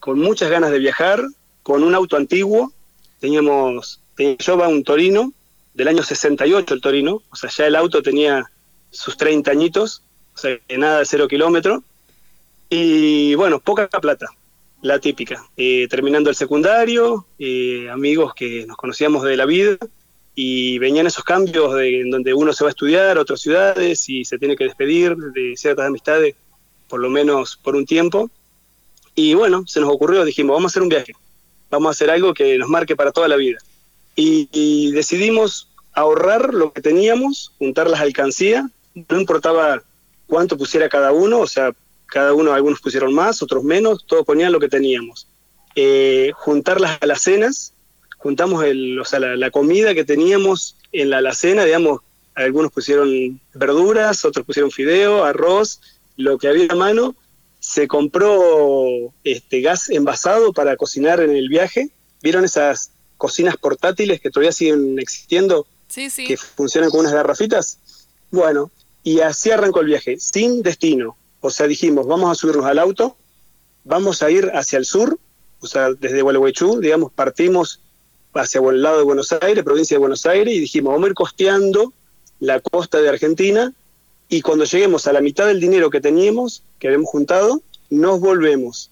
con muchas ganas de viajar, con un auto antiguo. Teníamos, tenía yo va un Torino, del año 68 el Torino, o sea, ya el auto tenía sus 30 añitos, o sea, que nada de cero kilómetro. Y bueno, poca plata, la típica. Eh, terminando el secundario, eh, amigos que nos conocíamos de la vida, y venían esos cambios de, en donde uno se va a estudiar a otras ciudades y se tiene que despedir de ciertas amistades, por lo menos por un tiempo. Y bueno, se nos ocurrió, dijimos, vamos a hacer un viaje, vamos a hacer algo que nos marque para toda la vida. Y, y decidimos ahorrar lo que teníamos, juntar las alcancías, no importaba cuánto pusiera cada uno, o sea, cada uno, algunos pusieron más, otros menos, todos ponían lo que teníamos. Eh, juntar las alacenas, juntamos el, o sea, la, la comida que teníamos en la alacena, digamos, algunos pusieron verduras, otros pusieron fideo, arroz, lo que había a mano. Se compró este gas envasado para cocinar en el viaje. ¿Vieron esas cocinas portátiles que todavía siguen existiendo? sí, sí. que funcionan con unas garrafitas. Bueno, y así arrancó el viaje, sin destino. O sea, dijimos, vamos a subirnos al auto, vamos a ir hacia el sur, o sea, desde Gualeguaychú, digamos, partimos hacia el lado de Buenos Aires, provincia de Buenos Aires, y dijimos, vamos a ir costeando la costa de Argentina, y cuando lleguemos a la mitad del dinero que teníamos, que habíamos juntado, nos volvemos.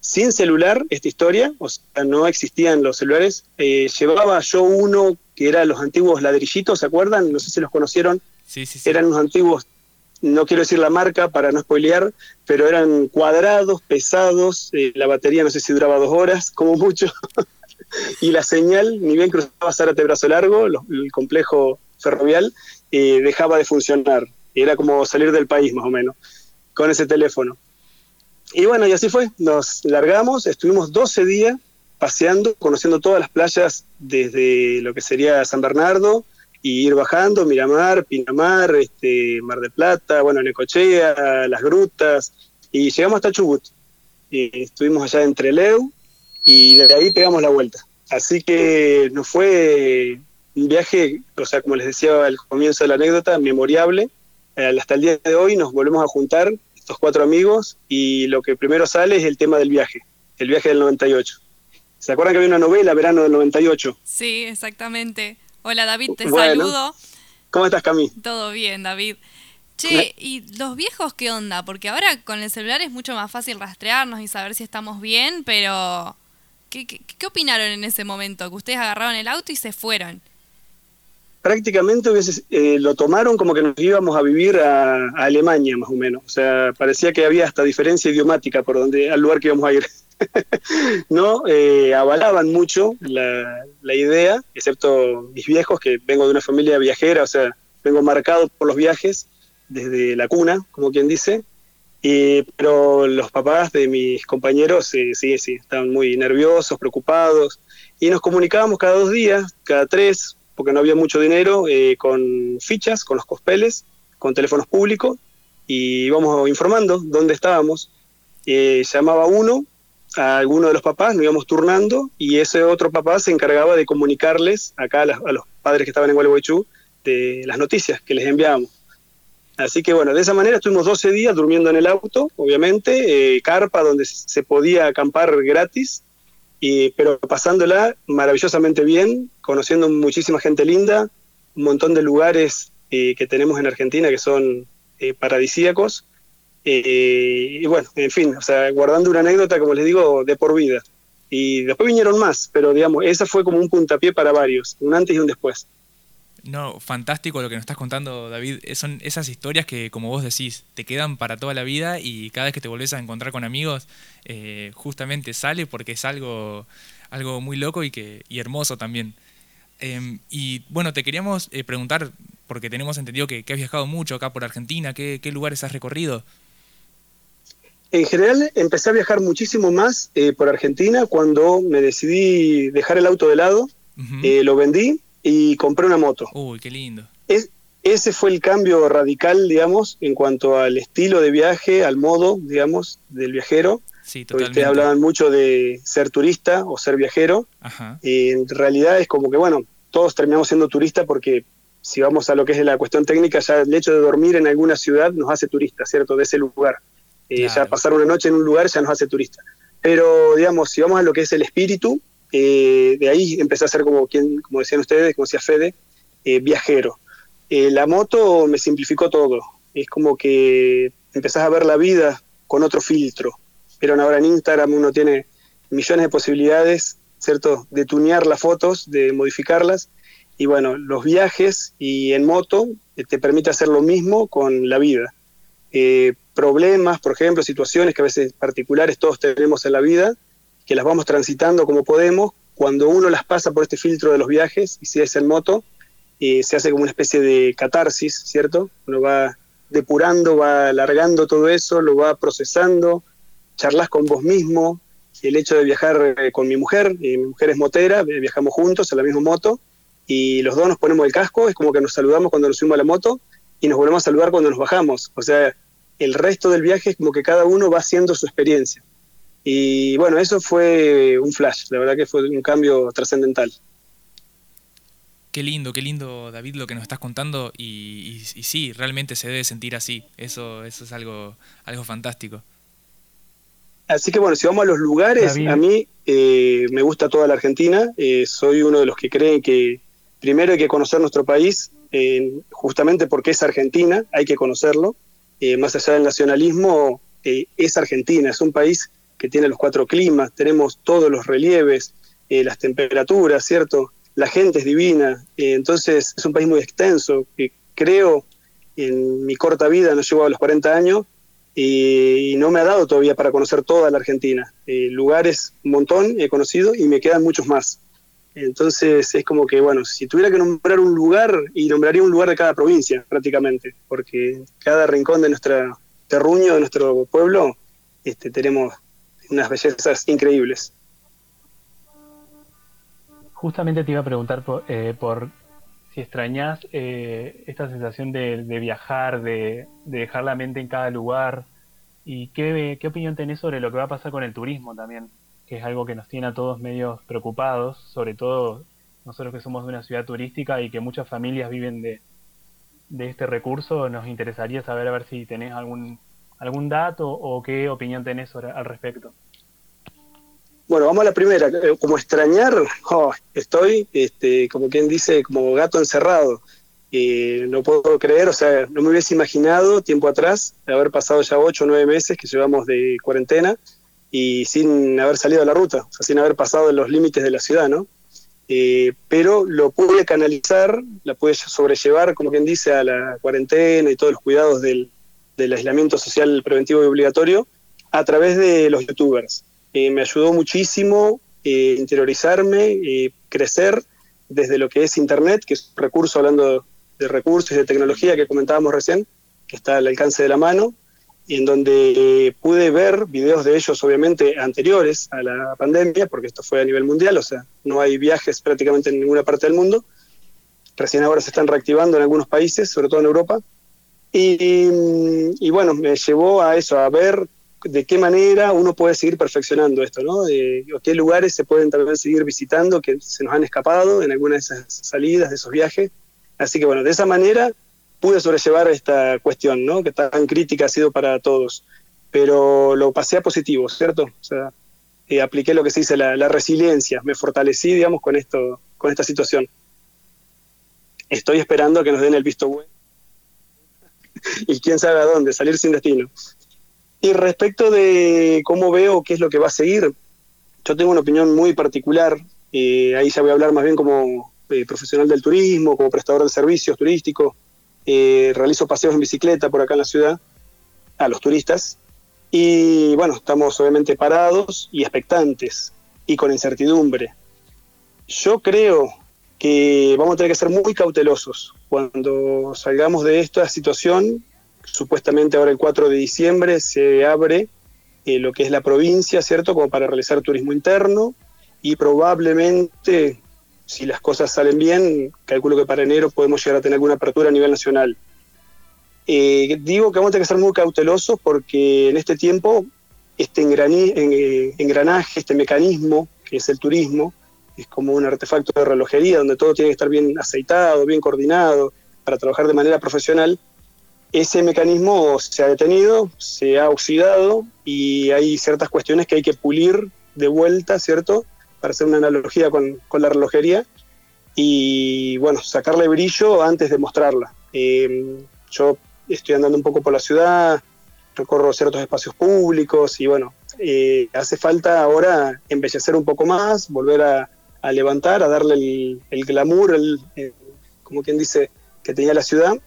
Sin celular, esta historia, o sea, no existían los celulares. Eh, llevaba yo uno que era los antiguos ladrillitos, ¿se acuerdan? No sé si los conocieron. Eran unos antiguos, no quiero decir la marca para no spoilear, pero eran cuadrados, pesados. eh, la batería no sé si duraba dos horas, como mucho. <laughs> y la señal, ni bien cruzaba Zárate Brazo Largo, el complejo ferrovial, eh, dejaba de funcionar. Era como salir del país, más o menos, con ese teléfono. Y bueno, y así fue. Nos largamos, estuvimos 12 días paseando, conociendo todas las playas desde lo que sería San Bernardo y ir bajando, Miramar, Pinamar, este, Mar del Plata, bueno, Necochea, las grutas, y llegamos hasta Chubut. Y estuvimos allá en Treleu y de ahí pegamos la vuelta. Así que nos fue un viaje, o sea, como les decía al comienzo de la anécdota, memorable. Eh, hasta el día de hoy nos volvemos a juntar, estos cuatro amigos, y lo que primero sale es el tema del viaje, el viaje del 98. ¿Se acuerdan que había una novela, Verano del 98? Sí, exactamente. Hola David, te Bueno. saludo. ¿Cómo estás, Cami? Todo bien, David. Che, ¿y los viejos qué onda? Porque ahora con el celular es mucho más fácil rastrearnos y saber si estamos bien, pero ¿qué, qué, qué opinaron en ese momento? Que ustedes agarraron el auto y se fueron. prácticamente hubiese- eh, lo tomaron como que nos íbamos a vivir a, a Alemania, más o menos. O sea, parecía que había hasta diferencia idiomática por donde al lugar que íbamos a ir. No Eh, avalaban mucho la, la idea, excepto mis viejos, que vengo de una familia viajera, o sea, vengo marcado por los viajes desde la cuna, como quien dice. Y, pero los papás de mis compañeros eh, sí, sí, estaban muy nerviosos, preocupados. Y nos comunicábamos cada dos días, cada tres, porque no había mucho dinero, eh, con fichas, con los cospeles, con teléfonos públicos, y íbamos informando dónde estábamos. Eh, llamaba uno a alguno de los papás, nos íbamos turnando, y ese otro papá se encargaba de comunicarles acá a, los padres que estaban en Gualeguaychú de las noticias que les enviábamos. Así que bueno, de esa manera estuvimos 12 días durmiendo en el auto, obviamente, eh, carpa donde se podía acampar gratis, y, pero pasándola maravillosamente bien, conociendo muchísima gente linda, un montón de lugares eh, que tenemos en Argentina que son eh, paradisíacos, eh, y bueno, en fin, o sea, guardando una anécdota, como les digo, de por vida. Y después vinieron más, pero digamos, esa fue como un puntapié para varios, un antes y un después. No, fantástico lo que nos estás contando, David. Eh, Son esas historias que, como vos decís, te quedan para toda la vida y cada vez que te volvés a encontrar con amigos, eh, justamente sale porque es algo, algo muy loco y, que, y hermoso también. Em, y bueno, te queríamos preguntar, porque tenemos entendido que, que has viajado mucho acá por Argentina, ¿qué, qué lugares has recorrido? En general empecé a viajar muchísimo más eh, por Argentina cuando me decidí dejar el auto de lado, eh, lo vendí y compré una moto. Uy, qué lindo. Es- ese fue el cambio radical, digamos, en cuanto al estilo de viaje, al modo, digamos, del viajero. Sí, totalmente. Ustedes hablaban mucho de ser turista o ser viajero. Ajá. Y en realidad es como que, bueno, todos terminamos siendo turistas porque si vamos a lo que es la cuestión técnica, ya el hecho de dormir en alguna ciudad nos hace turistas, ¿cierto? De ese lugar. Eh, Ya pasar una noche en un lugar ya nos hace turista. Pero, digamos, si vamos a lo que es el espíritu, eh, de ahí empecé a ser como, quien, como decían ustedes, como decía Fede, eh, viajero. Eh, la moto me simplificó todo. Es como que empezás a ver la vida con otro filtro. Pero ahora en Instagram uno tiene millones de posibilidades, ¿cierto? De tunear las fotos, de modificarlas. Y bueno, los viajes y en moto eh, te permite hacer lo mismo con la vida. Eh, problemas, por ejemplo, situaciones que a veces particulares todos tenemos en la vida, que las vamos transitando como podemos. Cuando uno las pasa por este filtro de los viajes, y si es en moto, eh, se hace como una especie de catarsis, ¿cierto? Uno va depurando, va alargando todo eso, lo va procesando, charlas con vos mismo. El hecho de viajar eh, con mi mujer, eh, mi mujer es motera, viajamos juntos en la misma moto, y los dos nos ponemos el casco, es como que nos saludamos cuando nos subimos a la moto y nos volvemos a saludar cuando nos bajamos. O sea, el resto del viaje es como que cada uno va haciendo su experiencia. Y bueno, eso fue un flash, la verdad que fue un cambio trascendental. Qué lindo, qué lindo, David, lo que nos estás contando. Y, y- y sí, realmente se debe sentir así. Eso, eso es algo, algo fantástico. Así que bueno, si vamos a los lugares, David. a mí eh, me gusta toda la Argentina. eh, soy uno de los que creen que primero hay que conocer nuestro país, eh, justamente porque es Argentina, hay que conocerlo. Eh, más allá del nacionalismo, eh, es Argentina, es un país que tiene los cuatro climas, tenemos todos los relieves, eh, las temperaturas, ¿cierto? La gente es divina, entonces es un país muy extenso, que creo en mi corta vida, no llego a los 40 años, y, no me ha dado todavía para conocer toda la Argentina. Lugares, un montón he conocido y me quedan muchos más. Entonces es como que, bueno, si tuviera que nombrar un lugar, y nombraría un lugar de cada provincia prácticamente, porque cada rincón de nuestro terruño, de nuestro pueblo, este, tenemos unas bellezas increíbles. Justamente te iba a preguntar por, eh, si extrañas eh, esta sensación de, de viajar, de, de dejar la mente en cada lugar. ¿Y qué, qué opinión tenés sobre lo que va a pasar con el turismo también? Que es algo que nos tiene a todos medios preocupados, sobre todo nosotros que somos de una ciudad turística y que muchas familias viven de, de este recurso, nos interesaría saber a ver si tenés algún, algún dato o qué opinión tenés sobre- al respecto. Bueno, vamos a la primera. Eh, Como extrañar, oh, estoy, este, como quien dice, como gato encerrado. Eh, no puedo creer, o sea, no me hubiese imaginado tiempo atrás de haber pasado ya ocho o nueve meses que llevamos de cuarentena y sin haber salido a la ruta, o sea, sin haber pasado los límites de la ciudad, ¿no? Eh, pero lo pude canalizar, la pude sobrellevar, como quien dice, a la cuarentena y todos los cuidados del, del aislamiento social preventivo y obligatorio a través de los youtubers. Eh, me ayudó muchísimo eh, interiorizarme, eh, crecer desde lo que es Internet, que es un recurso, hablando de recursos y de tecnología que comentábamos recién, que está al alcance de la mano, y en donde eh, pude ver videos de ellos, obviamente, anteriores a la pandemia, porque esto fue a nivel mundial, o sea, no hay viajes prácticamente en ninguna parte del mundo. Recién ahora se están reactivando en algunos países, sobre todo en Europa. Y, y bueno, me llevó a eso, a ver de qué manera uno puede seguir perfeccionando esto, ¿no? O qué lugares se pueden también seguir visitando que se nos han escapado en alguna de esas salidas, de esos viajes. Así que bueno, de esa manera pude sobrellevar esta cuestión, ¿no? Que tan crítica ha sido para todos. Pero lo pasé a positivo, ¿cierto? O sea, eh, apliqué lo que se dice la, resiliencia, me fortalecí, digamos, con esto, con esta situación. Estoy esperando a que nos den el visto bueno <laughs> y quién sabe a dónde, salir sin destino. Y respecto de cómo veo qué es lo que va a seguir, yo tengo una opinión muy particular. eh, ahí ya voy a hablar más bien como eh, profesional del turismo, como prestador de servicios turísticos. Eh, realizo paseos en bicicleta por acá en la ciudad a los turistas. Y bueno, estamos obviamente parados y expectantes y con incertidumbre. Yo creo que vamos a tener que ser muy cautelosos cuando salgamos de esta situación supuestamente ahora el 4 de diciembre se abre eh, lo que es la provincia, ¿cierto? Como para realizar turismo interno y probablemente, si las cosas salen bien, calculo que para enero podemos llegar a tener alguna apertura a nivel nacional. Eh, digo que vamos a tener que ser muy cautelosos porque en este tiempo este eh, engranaje, este mecanismo que es el turismo, es como un artefacto de relojería donde todo tiene que estar bien aceitado, bien coordinado para trabajar de manera profesional ese mecanismo se ha detenido, se ha oxidado y hay ciertas cuestiones que hay que pulir de vuelta, ¿cierto? Para hacer una analogía con, con la relojería y, bueno, sacarle brillo antes de mostrarla. Eh, yo estoy andando un poco por la ciudad, recorro ciertos espacios públicos y, bueno, eh, hace falta ahora embellecer un poco más, volver a, levantar, a darle el, glamour, el, el- como quien dice, que tenía la ciudad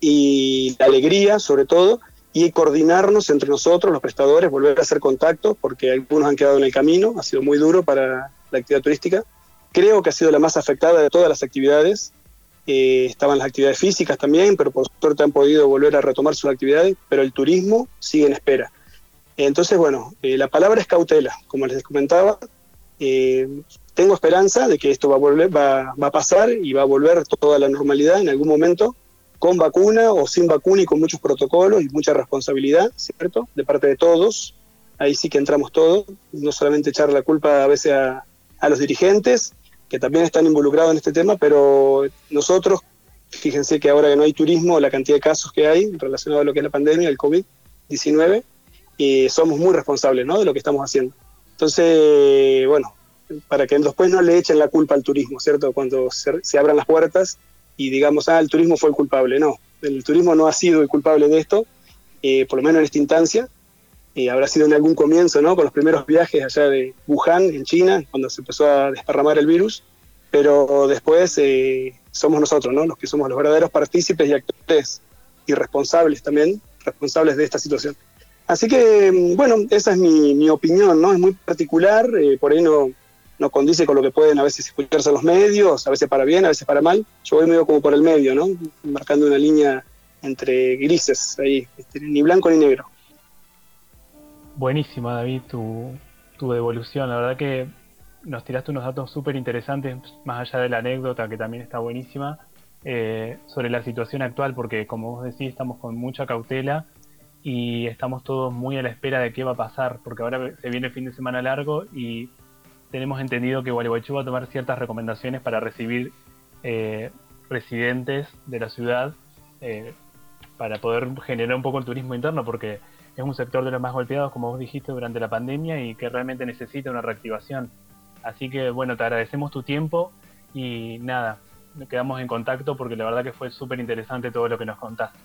y la alegría sobre todo y coordinarnos entre nosotros, los prestadores, volver a hacer contacto, porque algunos han quedado en el camino, ha sido muy duro para la actividad turística. Creo que ha sido la más afectada de todas las actividades. Eh, estaban las actividades físicas también, pero por suerte han podido volver a retomar sus actividades, pero el turismo sigue en espera. Entonces, bueno, eh, la palabra es cautela, como les comentaba. Eh, tengo esperanza de que esto va a, va a pasar y va a volver toda la normalidad en algún momento, con vacuna o sin vacuna y con muchos protocolos y mucha responsabilidad, ¿cierto? De parte de todos. Ahí sí que entramos todos, no solamente echar la culpa a veces a, a los dirigentes, que también están involucrados en este tema, pero nosotros, fíjense que ahora que no hay turismo, la cantidad de casos que hay relacionados a lo que es la pandemia, el COVID-19, eh, somos muy responsables ¿no? de lo que estamos haciendo. Entonces, bueno, para que después no le echen la culpa al turismo, ¿cierto? Cuando se, se abran las puertas y digamos, ah, el turismo fue el culpable. No, el turismo no ha sido el culpable de esto, eh, por lo menos en esta instancia. Eh, habrá sido en algún comienzo, ¿no? Con los primeros viajes allá de Wuhan, en China, cuando se empezó a desparramar el virus, pero después eh, somos nosotros, ¿no? Los que somos los verdaderos partícipes y actores y responsables también, responsables de esta situación. Así que, mm, bueno, esa es mi, mi opinión, ¿no? Es muy particular, eh, por ahí no, no condice con lo que pueden a veces escucharse los medios, a veces para bien, a veces para mal. Yo voy medio como por el medio, ¿no? Marcando una línea entre grises ahí, este, ni blanco ni negro. Buenísima, David, tu, tu devolución. La verdad que nos tiraste unos datos súper interesantes, más allá de la anécdota, que también está buenísima, eh, sobre la situación actual, porque como vos decís, estamos con mucha cautela y estamos todos muy a la espera de qué va a pasar, porque ahora se viene el fin de semana largo y tenemos entendido que Gualeguaychú va a tomar ciertas recomendaciones para recibir eh, residentes de la ciudad eh, para poder generar un poco el turismo interno, porque es un sector de los más golpeados, como vos dijiste, durante la pandemia y que realmente necesita una reactivación. Así que bueno, te agradecemos tu tiempo y nada, quedamos en contacto porque la verdad que fue súper interesante todo lo que nos contaste.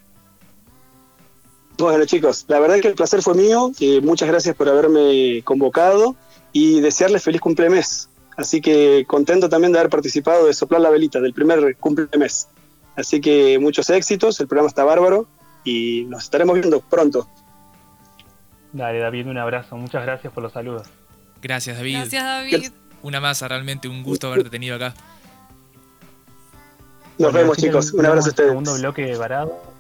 Bueno chicos, la verdad que el placer fue mío, y muchas gracias por haberme convocado y desearles feliz cumplemes. Así que contento también de haber participado de soplar la velita del primer cumplemes. Así que muchos éxitos, el programa está bárbaro y nos estaremos viendo pronto. Dale David, un abrazo, muchas gracias por los saludos. Gracias, David. Gracias, David. Una masa, realmente un gusto haberte tenido acá. Nos Bueno, vemos chicos, un abrazo a ustedes. Segundo bloque varado.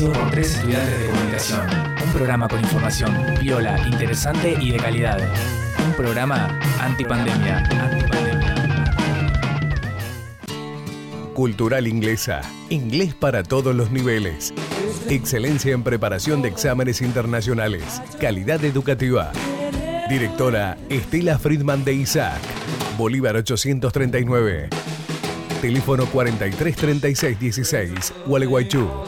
Por tres estudiantes de comunicación. Un programa con información viola, interesante y de calidad. Un programa antipandemia. Antipandemia. Cultural Inglesa. Inglés para todos los niveles. Excelencia en preparación de exámenes internacionales. Calidad educativa. Directora Estela Friedman de Isaac. Bolívar 839. Teléfono 433616. Gualeguaychú.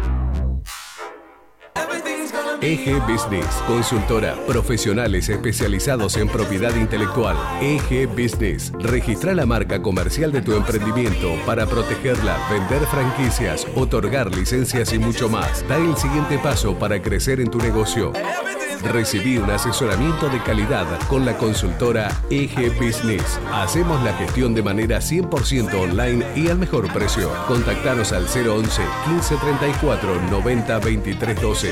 EG Business, consultora, profesionales especializados en propiedad intelectual. EG Business, registra la marca comercial de tu emprendimiento para protegerla, vender franquicias, otorgar licencias y mucho más. Da el siguiente paso para crecer en tu negocio. Recibí un asesoramiento de calidad con la consultora EG Business. Hacemos la gestión de manera 100% online y al mejor precio. Contactanos al 011 1534 90 23 12.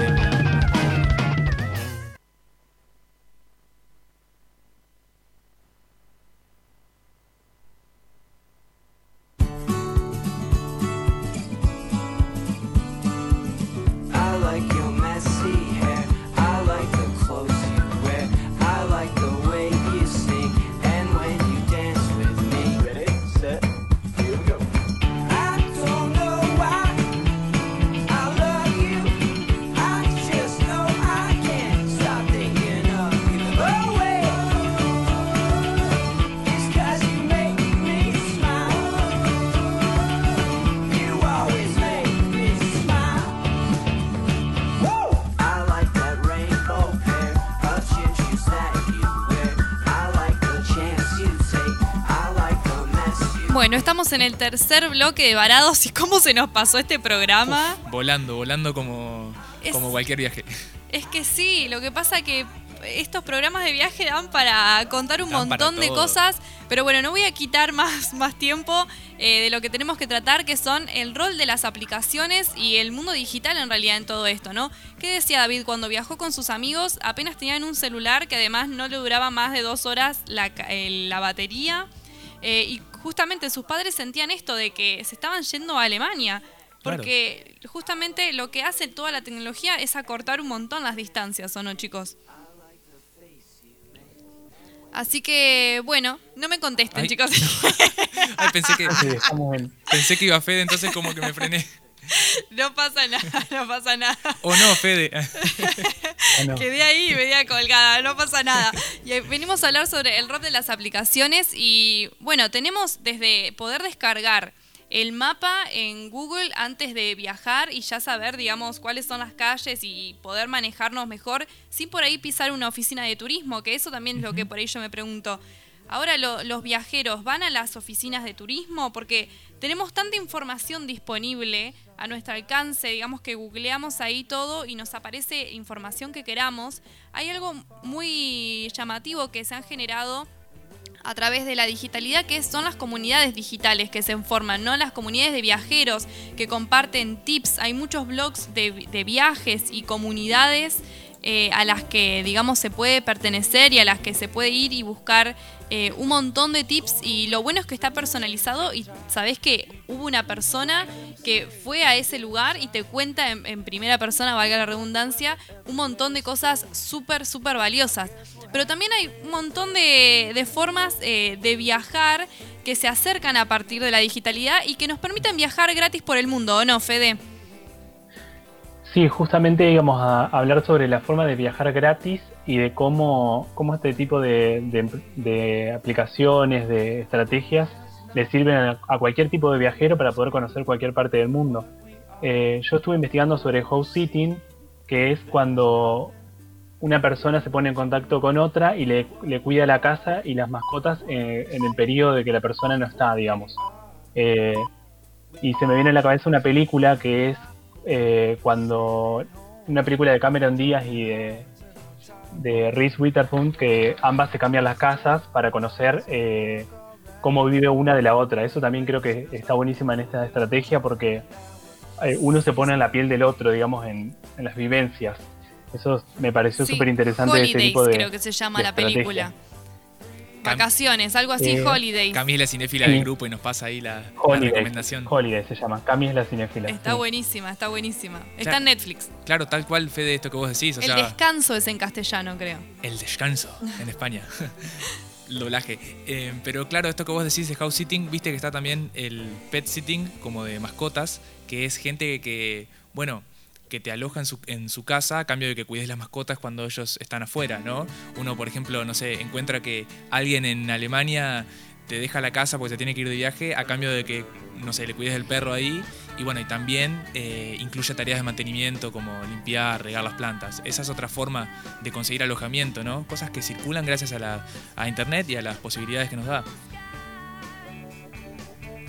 Estamos en el tercer bloque de Varados y cómo se nos pasó este programa. Volando, volando como, Es- como cualquier viaje. Es que sí, lo que pasa que estos programas de viaje dan para contar un Dan montón de cosas, pero bueno, no voy a quitar más, más tiempo eh, de lo que tenemos que tratar, que son el rol de las aplicaciones y el mundo digital en realidad en todo esto, ¿no? ¿Qué decía David cuando viajó con sus amigos? Apenas tenían un celular que además no le duraba más de dos horas la, eh, la batería. eh, y justamente sus padres sentían esto de que se estaban yendo a Alemania. Claro. Porque justamente lo que hace toda la tecnología es acortar un montón las distancias, ¿o no, chicos? Así que, bueno, no me contesten, Ay. chicos. <laughs> Ay, pensé que, Sí, pensé que iba Fede, entonces como que me frené. <laughs> no pasa nada, <laughs> no pasa nada. O no, Fede. <laughs> bueno, Quedé ahí, media colgada, no pasa nada. Y venimos a hablar sobre el rol de las aplicaciones y bueno, tenemos desde poder descargar el mapa en Google antes de viajar y ya saber, digamos, cuáles son las calles y poder manejarnos mejor sin por ahí pisar una oficina de turismo, que eso también es lo que por ahí yo me pregunto. Ahora lo- los viajeros van a las oficinas de turismo porque tenemos tanta información disponible a nuestro alcance, digamos que googleamos ahí todo y nos aparece información que queramos. Hay algo muy llamativo que se han generado a través de la digitalidad, que son las comunidades digitales que se forman, ¿no? Las comunidades de viajeros que comparten tips. Hay muchos blogs de, viajes y comunidades eh, a las que, digamos, se puede pertenecer y a las que se puede ir y buscar eh, un montón de tips. Y lo bueno es que está personalizado y sabes que hubo una persona que fue a ese lugar y te cuenta en, en primera persona, valga la redundancia, un montón de cosas súper, súper valiosas. Pero también hay un montón de, de formas eh, de viajar que se acercan a partir de la digitalidad y que nos permiten viajar gratis por el mundo, ¿o no, Fede? Sí, justamente íbamos a hablar sobre la forma de viajar gratis y de cómo, cómo este tipo de, aplicaciones, de estrategias, le sirven a, cualquier tipo de viajero para poder conocer cualquier parte del mundo. Eh, yo estuve investigando sobre house sitting, que es cuando una persona se pone en contacto con otra y le, cuida la casa y las mascotas eh, en el periodo de que la persona no está, digamos. Eh, y se me viene a la cabeza una película que es cuando una película de Cameron Díaz y de, de Reese Witherspoon que ambas se cambian las casas para conocer eh, cómo vive una de la otra. Eso también creo que está buenísima en esta estrategia porque eh, uno se pone en la piel del otro, digamos, en, en las vivencias. Eso me pareció Sí, súper interesante ese tipo de creo que se llama la estrategia. película. Vacaciones, algo así, Eh, Holidays. Camila es la cinéfila Sí. del grupo y nos pasa ahí la, recomendación. Holiday se llama. Cami es la cinéfila. Está sí. buenísima, está buenísima. Está en Netflix. Claro, tal cual, Fede, esto que vos decís. O el sea, descanso es en castellano, creo. el descanso en España. <laughs> El doblaje. Eh, pero claro, esto que vos decís de house sitting, viste que está también el pet sitting, como de mascotas, que es gente que, bueno, que te aloja en su, en su casa a cambio de que cuides las mascotas cuando ellos están afuera, ¿no? Uno, por ejemplo, no sé, encuentra que alguien en Alemania te deja la casa porque se tiene que ir de viaje a cambio de que, no sé, le cuides del perro ahí. Y bueno, y también eh, incluye tareas de mantenimiento como limpiar, regar las plantas. Esa es otra forma de conseguir alojamiento, ¿no? Cosas que circulan gracias a, la, a Internet y a las posibilidades que nos da.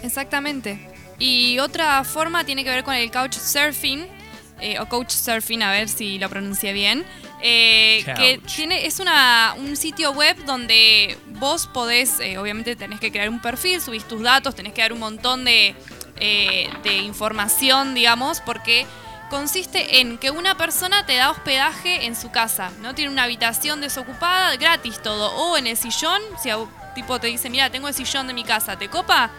Exactamente. Y otra forma tiene que ver con el couchsurfing, eh, o couchsurfing, a ver si lo pronuncié bien, eh, que tiene, es una, un sitio web donde vos podés, eh, obviamente tenés que crear un perfil, subís tus datos, tenés que dar un montón de, eh, de información, digamos, porque consiste en que una persona te da hospedaje en su casa, ¿no? Tiene una habitación desocupada, gratis todo, o en el sillón, si a- tipo te dice, mira, tengo el sillón de mi casa, ¿te copa?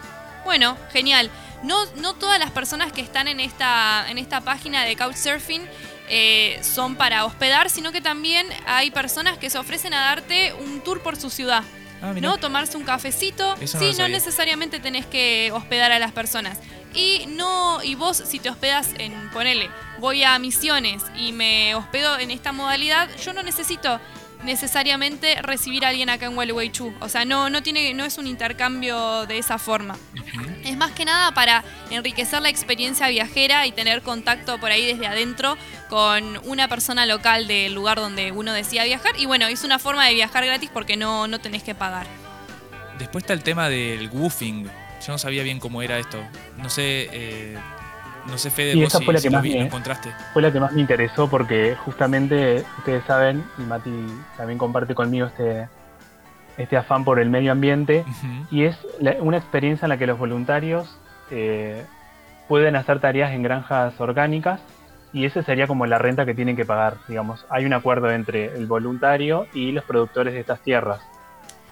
Bueno, genial. No, no todas las personas que están en esta, en esta página de Couchsurfing eh, son para hospedar, sino que también hay personas que se ofrecen a darte un tour por su ciudad. Ah. ¿No? Tomarse un cafecito. Eso no sí, no sabía. necesariamente tenés que hospedar a las personas. Y no, y vos si te hospedas en, ponele, voy a misiones y me hospedo en esta modalidad, yo no necesito necesariamente recibir a alguien acá en Gualeguaychú. O sea, no, no tiene, no es un intercambio de esa forma. Es más que nada para enriquecer la experiencia viajera y tener contacto por ahí desde adentro con una persona local del lugar donde uno decida viajar. Y bueno, es una forma de viajar gratis porque no, no tenés que pagar. Después está el tema del woofing. Yo no sabía bien cómo era esto. No sé, eh, no sé, Fede, Y vos esa si, fue la que más vi- me- encontraste. Fue la que más me interesó porque justamente ustedes saben, y Mati también comparte conmigo este, este afán por el medio ambiente, y es la- una experiencia en la que los voluntarios eh, pueden hacer tareas en granjas orgánicas y esa sería como la renta que tienen que pagar, digamos. Hay un acuerdo entre el voluntario y los productores de estas tierras.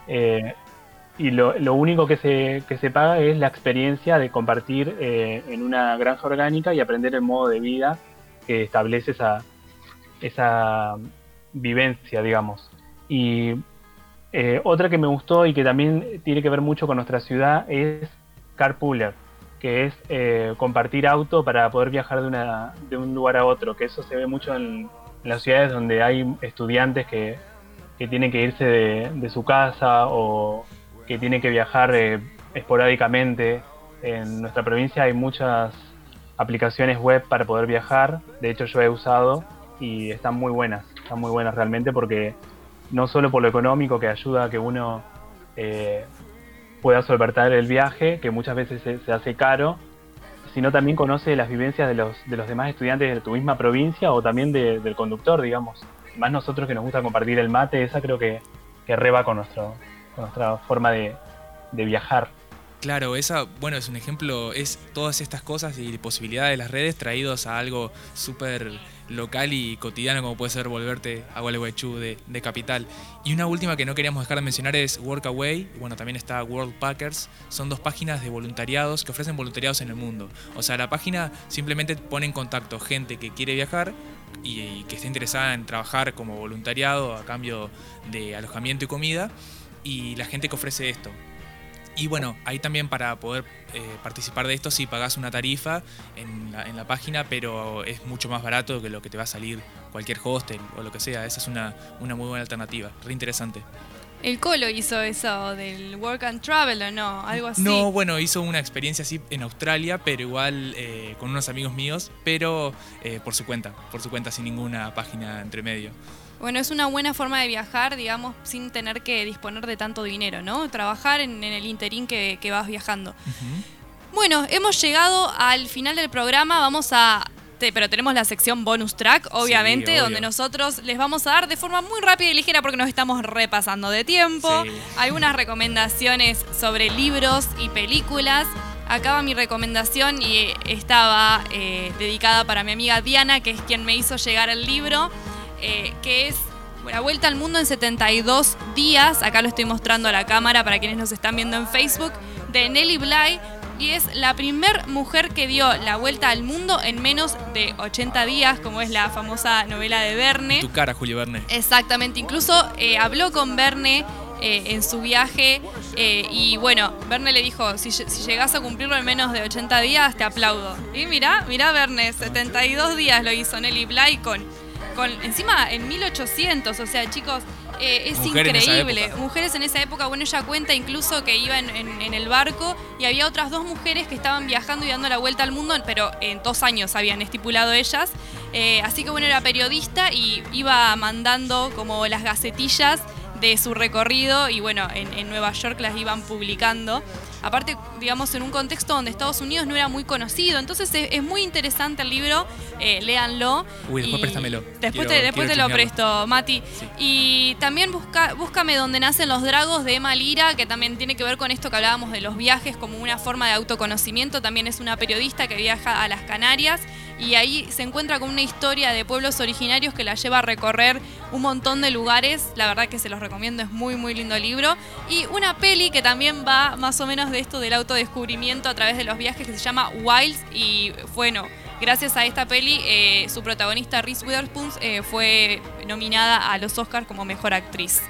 Eh, y lo, único que se, que se paga es la experiencia de compartir eh, en una granja orgánica y aprender el modo de vida que establece esa, esa vivencia, digamos. Y eh, otra que me gustó y que también tiene que ver mucho con nuestra ciudad es Carpooler, que es eh, compartir auto para poder viajar de, una, de un lugar a otro, que eso se ve mucho en, en las ciudades donde hay estudiantes que, que tienen que irse de, de su casa o que tienen que viajar eh, esporádicamente. En nuestra provincia hay muchas aplicaciones web para poder viajar, de hecho yo he usado y están muy buenas, están muy buenas realmente porque no solo por lo económico que ayuda a que uno eh, pueda solventar el viaje, que muchas veces se, hace caro, sino también conoce las vivencias de los, de los demás estudiantes de tu misma provincia o también de- del conductor, digamos. Más nosotros que nos gusta compartir el mate, esa creo que, que reba con, nuestro, con nuestra forma de, de viajar. Claro, esa, bueno, es un ejemplo, es todas estas cosas y posibilidades de las redes traídos a algo súper local y cotidiano como puede ser volverte a Gualeguaychú de, de capital. Y una última que no queríamos dejar de mencionar es Workaway, bueno, también está World Packers, son dos páginas de voluntariados que ofrecen voluntariados en el mundo. O sea, la página simplemente pone en contacto gente que quiere viajar y, y que esté interesada en trabajar como voluntariado a cambio de alojamiento y comida y la gente que ofrece esto. Y bueno, ahí también para poder eh, participar de esto sí pagás una tarifa en la, en la página, pero es mucho más barato que lo que te va a salir cualquier hostel o lo que sea. Esa es una, una muy buena alternativa, re interesante. El Colo hizo eso del Work and Travel o no, algo así. No, bueno, hizo una experiencia así en Australia, pero igual eh, con unos amigos míos, pero eh, por su cuenta, por su cuenta, sin ninguna página entre medio. Bueno, es una buena forma de viajar, digamos, sin tener que disponer de tanto dinero, ¿no? Trabajar en, en el interín que, que vas viajando. Bueno, hemos llegado al final del programa, vamos a... te- Pero tenemos la sección bonus track, obviamente, donde nosotros les vamos a dar de forma muy rápida y ligera porque nos estamos repasando de tiempo. Sí. Algunas recomendaciones sobre libros y películas. Acá va mi recomendación y estaba eh, dedicada para mi amiga Diana, que es quien me hizo llegar el libro, eh, que es La Vuelta al Mundo en 72 días. Acá lo estoy mostrando a la cámara para quienes nos están viendo en Facebook, de Nelly Bly. Y es la primer mujer que dio la vuelta al mundo en menos de 80 días, como es la famosa novela de Verne. Tu cara, Julio Verne. Exactamente, incluso eh, habló con Verne eh, en su viaje eh, y bueno, Verne le dijo, si, si llegás a cumplirlo en menos de 80 días, te aplaudo. Y mirá, mirá Verne, 72 días lo hizo Nelly Bly con, con encima en 1800, o sea chicos, eh, es increíble. Mujeres en esa época, bueno, ella cuenta incluso que iba en, en- en el barco y había otras dos mujeres que estaban viajando y dando la vuelta al mundo, pero en dos años habían estipulado ellas. Eh, así que bueno, era periodista y iba mandando como las gacetillas de su recorrido y bueno, en, en Nueva York las iban publicando. Aparte, digamos, en un contexto donde Estados Unidos no era muy conocido. Entonces es, es muy interesante el libro, eh, léanlo. Uy, después préstamelo. Después Quiero- te, después quiero te lo presto, Mati. Y también busca, búscame donde nacen los dragos de Emma Lira, que también tiene que ver con esto que hablábamos de los viajes como una forma de autoconocimiento. También es una periodista que viaja a las Canarias y ahí se encuentra con una historia de pueblos originarios que la lleva a recorrer un montón de lugares. La verdad que se los recomiendo, es muy muy lindo libro. Y una peli que también va más o menos de esto del autodescubrimiento a través de los viajes que se llama Wilds y bueno, gracias a esta peli eh, su protagonista Reese Witherspoon eh, fue nominada a los Oscars como mejor actriz.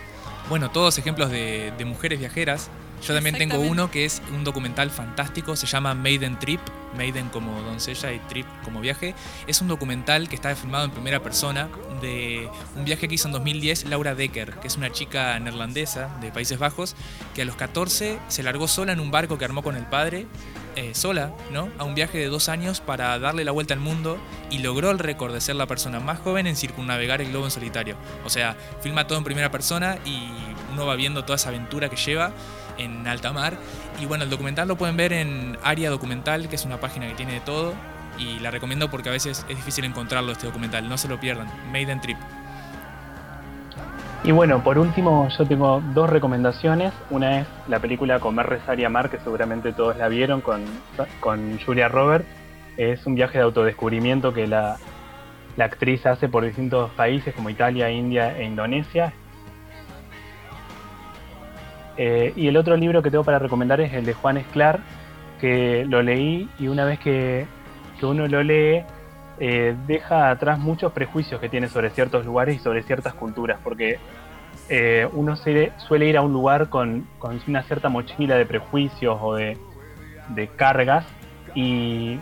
Bueno, todos ejemplos de, de mujeres viajeras. Yo también tengo uno que es un documental fantástico, se llama Maiden Trip, Maiden como doncella y Trip como viaje. Es un documental que está filmado en primera persona de un viaje que hizo en 2010 Laura Decker, que es una chica neerlandesa de Países Bajos, que a los 14 se largó sola en un barco que armó con el padre, eh, sola, ¿no? A un viaje de dos años para darle la vuelta al mundo y logró el récord de ser la persona más joven en circunnavegar el globo en solitario. O sea, filma todo en primera persona y uno va viendo toda esa aventura que lleva. En alta mar. Y bueno, el documental lo pueden ver en Área Documental, que es una página que tiene de todo. Y la recomiendo porque a veces es difícil encontrarlo este documental. No se lo pierdan. Made in Trip. Y bueno, por último, yo tengo dos recomendaciones. Una es la película Comer, Rezar y Amar, que seguramente todos la vieron con, con Julia Roberts. Es un viaje de autodescubrimiento que la, la actriz hace por distintos países como Italia, India e Indonesia. Eh, y el otro libro que tengo para recomendar es el de Juan Esclar, que lo leí y una vez que, que uno lo lee, eh, deja atrás muchos prejuicios que tiene sobre ciertos lugares y sobre ciertas culturas, porque eh, uno suele ir a un lugar con, con una cierta mochila de prejuicios o de, de cargas y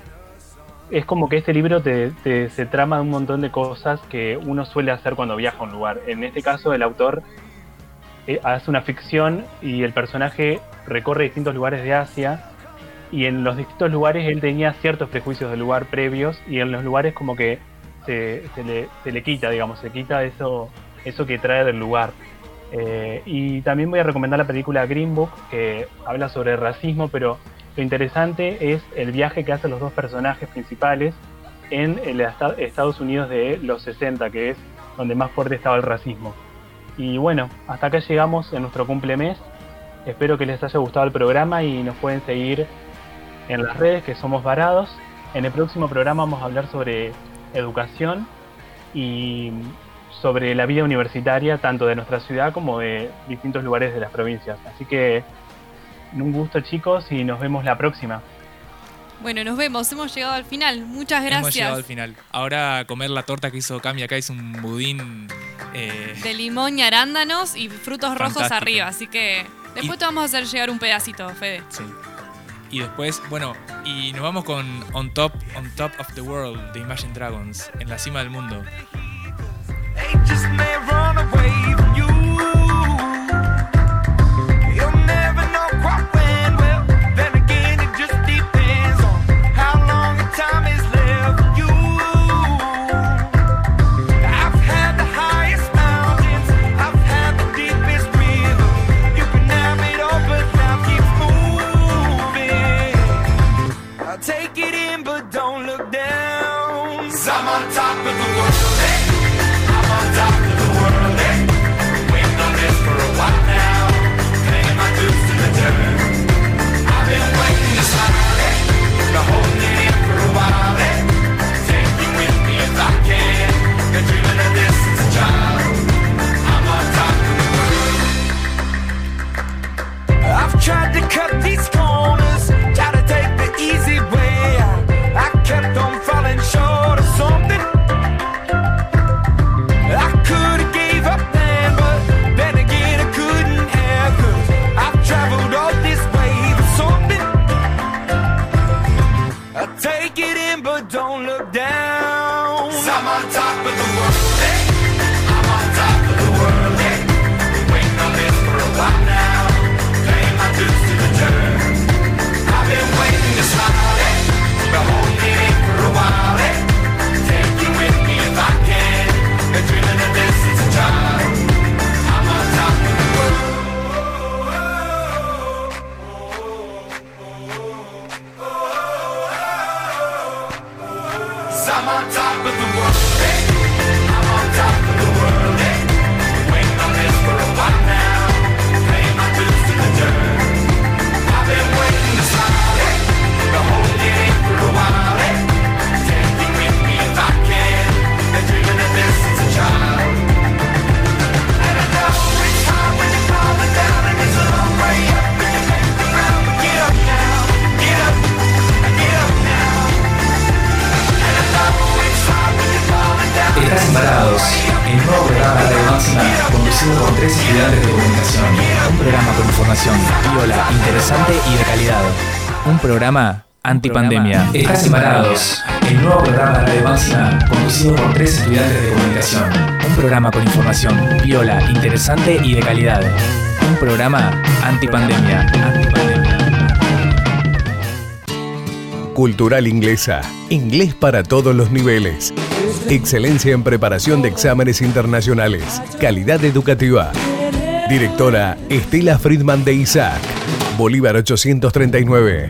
es como que este libro te, te- se trama de un montón de cosas que uno suele hacer cuando viaja a un lugar. En este caso el autor eh, hace una ficción y el personaje recorre distintos lugares de Asia y en los distintos lugares él tenía ciertos prejuicios del lugar previos y en los lugares como que se, le, se le quita, digamos, se quita eso, eso que trae del lugar. Eh, y también voy a recomendar la película Green Book, que habla sobre racismo, pero lo interesante es el viaje que hacen los dos personajes principales en el esta- Estados Unidos de los 60, que es donde más fuerte estaba el racismo. Y bueno, hasta acá llegamos en nuestro cumplemes. Espero que les haya gustado el programa y nos pueden seguir en las redes que somos varados. En el próximo programa vamos a hablar sobre educación y sobre la vida universitaria tanto de nuestra ciudad como de distintos lugares de las provincias. Así que un gusto chicos y nos vemos la próxima. Bueno, nos vemos. Hemos llegado al final. Muchas Hemos llegado al gracias. final. Ahora a comer la torta que hizo Cami acá es un budín. Eh, De limón y arándanos y frutos rojos arriba. Así que después te vamos a hacer llegar un pedacito, Fede. Sí. Y después, bueno, y nos vamos con On Top, On Top of the World de Imagine Dragons, en la cima del mundo. Programa antipandemia. Estás embarados, el nuevo programa de Radio Máxima, conducido por tres estudiantes de comunicación. Un programa con información viola, interesante y de calidad. Un programa antipandemia. Antipandemia. Cultural Inglesa. Inglés para todos los niveles. Excelencia en preparación de exámenes internacionales. Calidad educativa. Directora Estela Friedman de Isaac. Bolívar 839.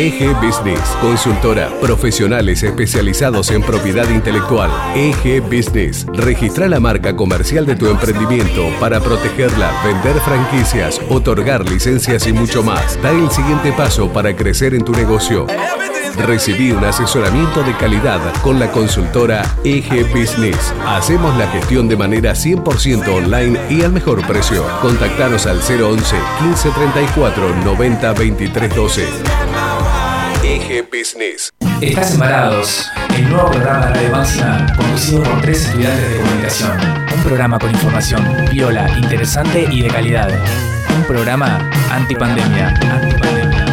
EG Business, consultora, profesionales especializados en propiedad intelectual. EG Business, registra la marca comercial de tu emprendimiento para protegerla, vender franquicias, otorgar licencias y mucho más. Da el siguiente paso para crecer en tu negocio. Recibí un asesoramiento de calidad con la consultora EG Business. Hacemos la gestión de manera 100% online y al mejor precio. Contactanos al 011 1534 90 23 12. EG Business. Estás embarados, el nuevo programa de Radio conducido por tres estudiantes de comunicación. Un programa con información viola, interesante y de calidad. Un programa antipandemia. Antipandemia.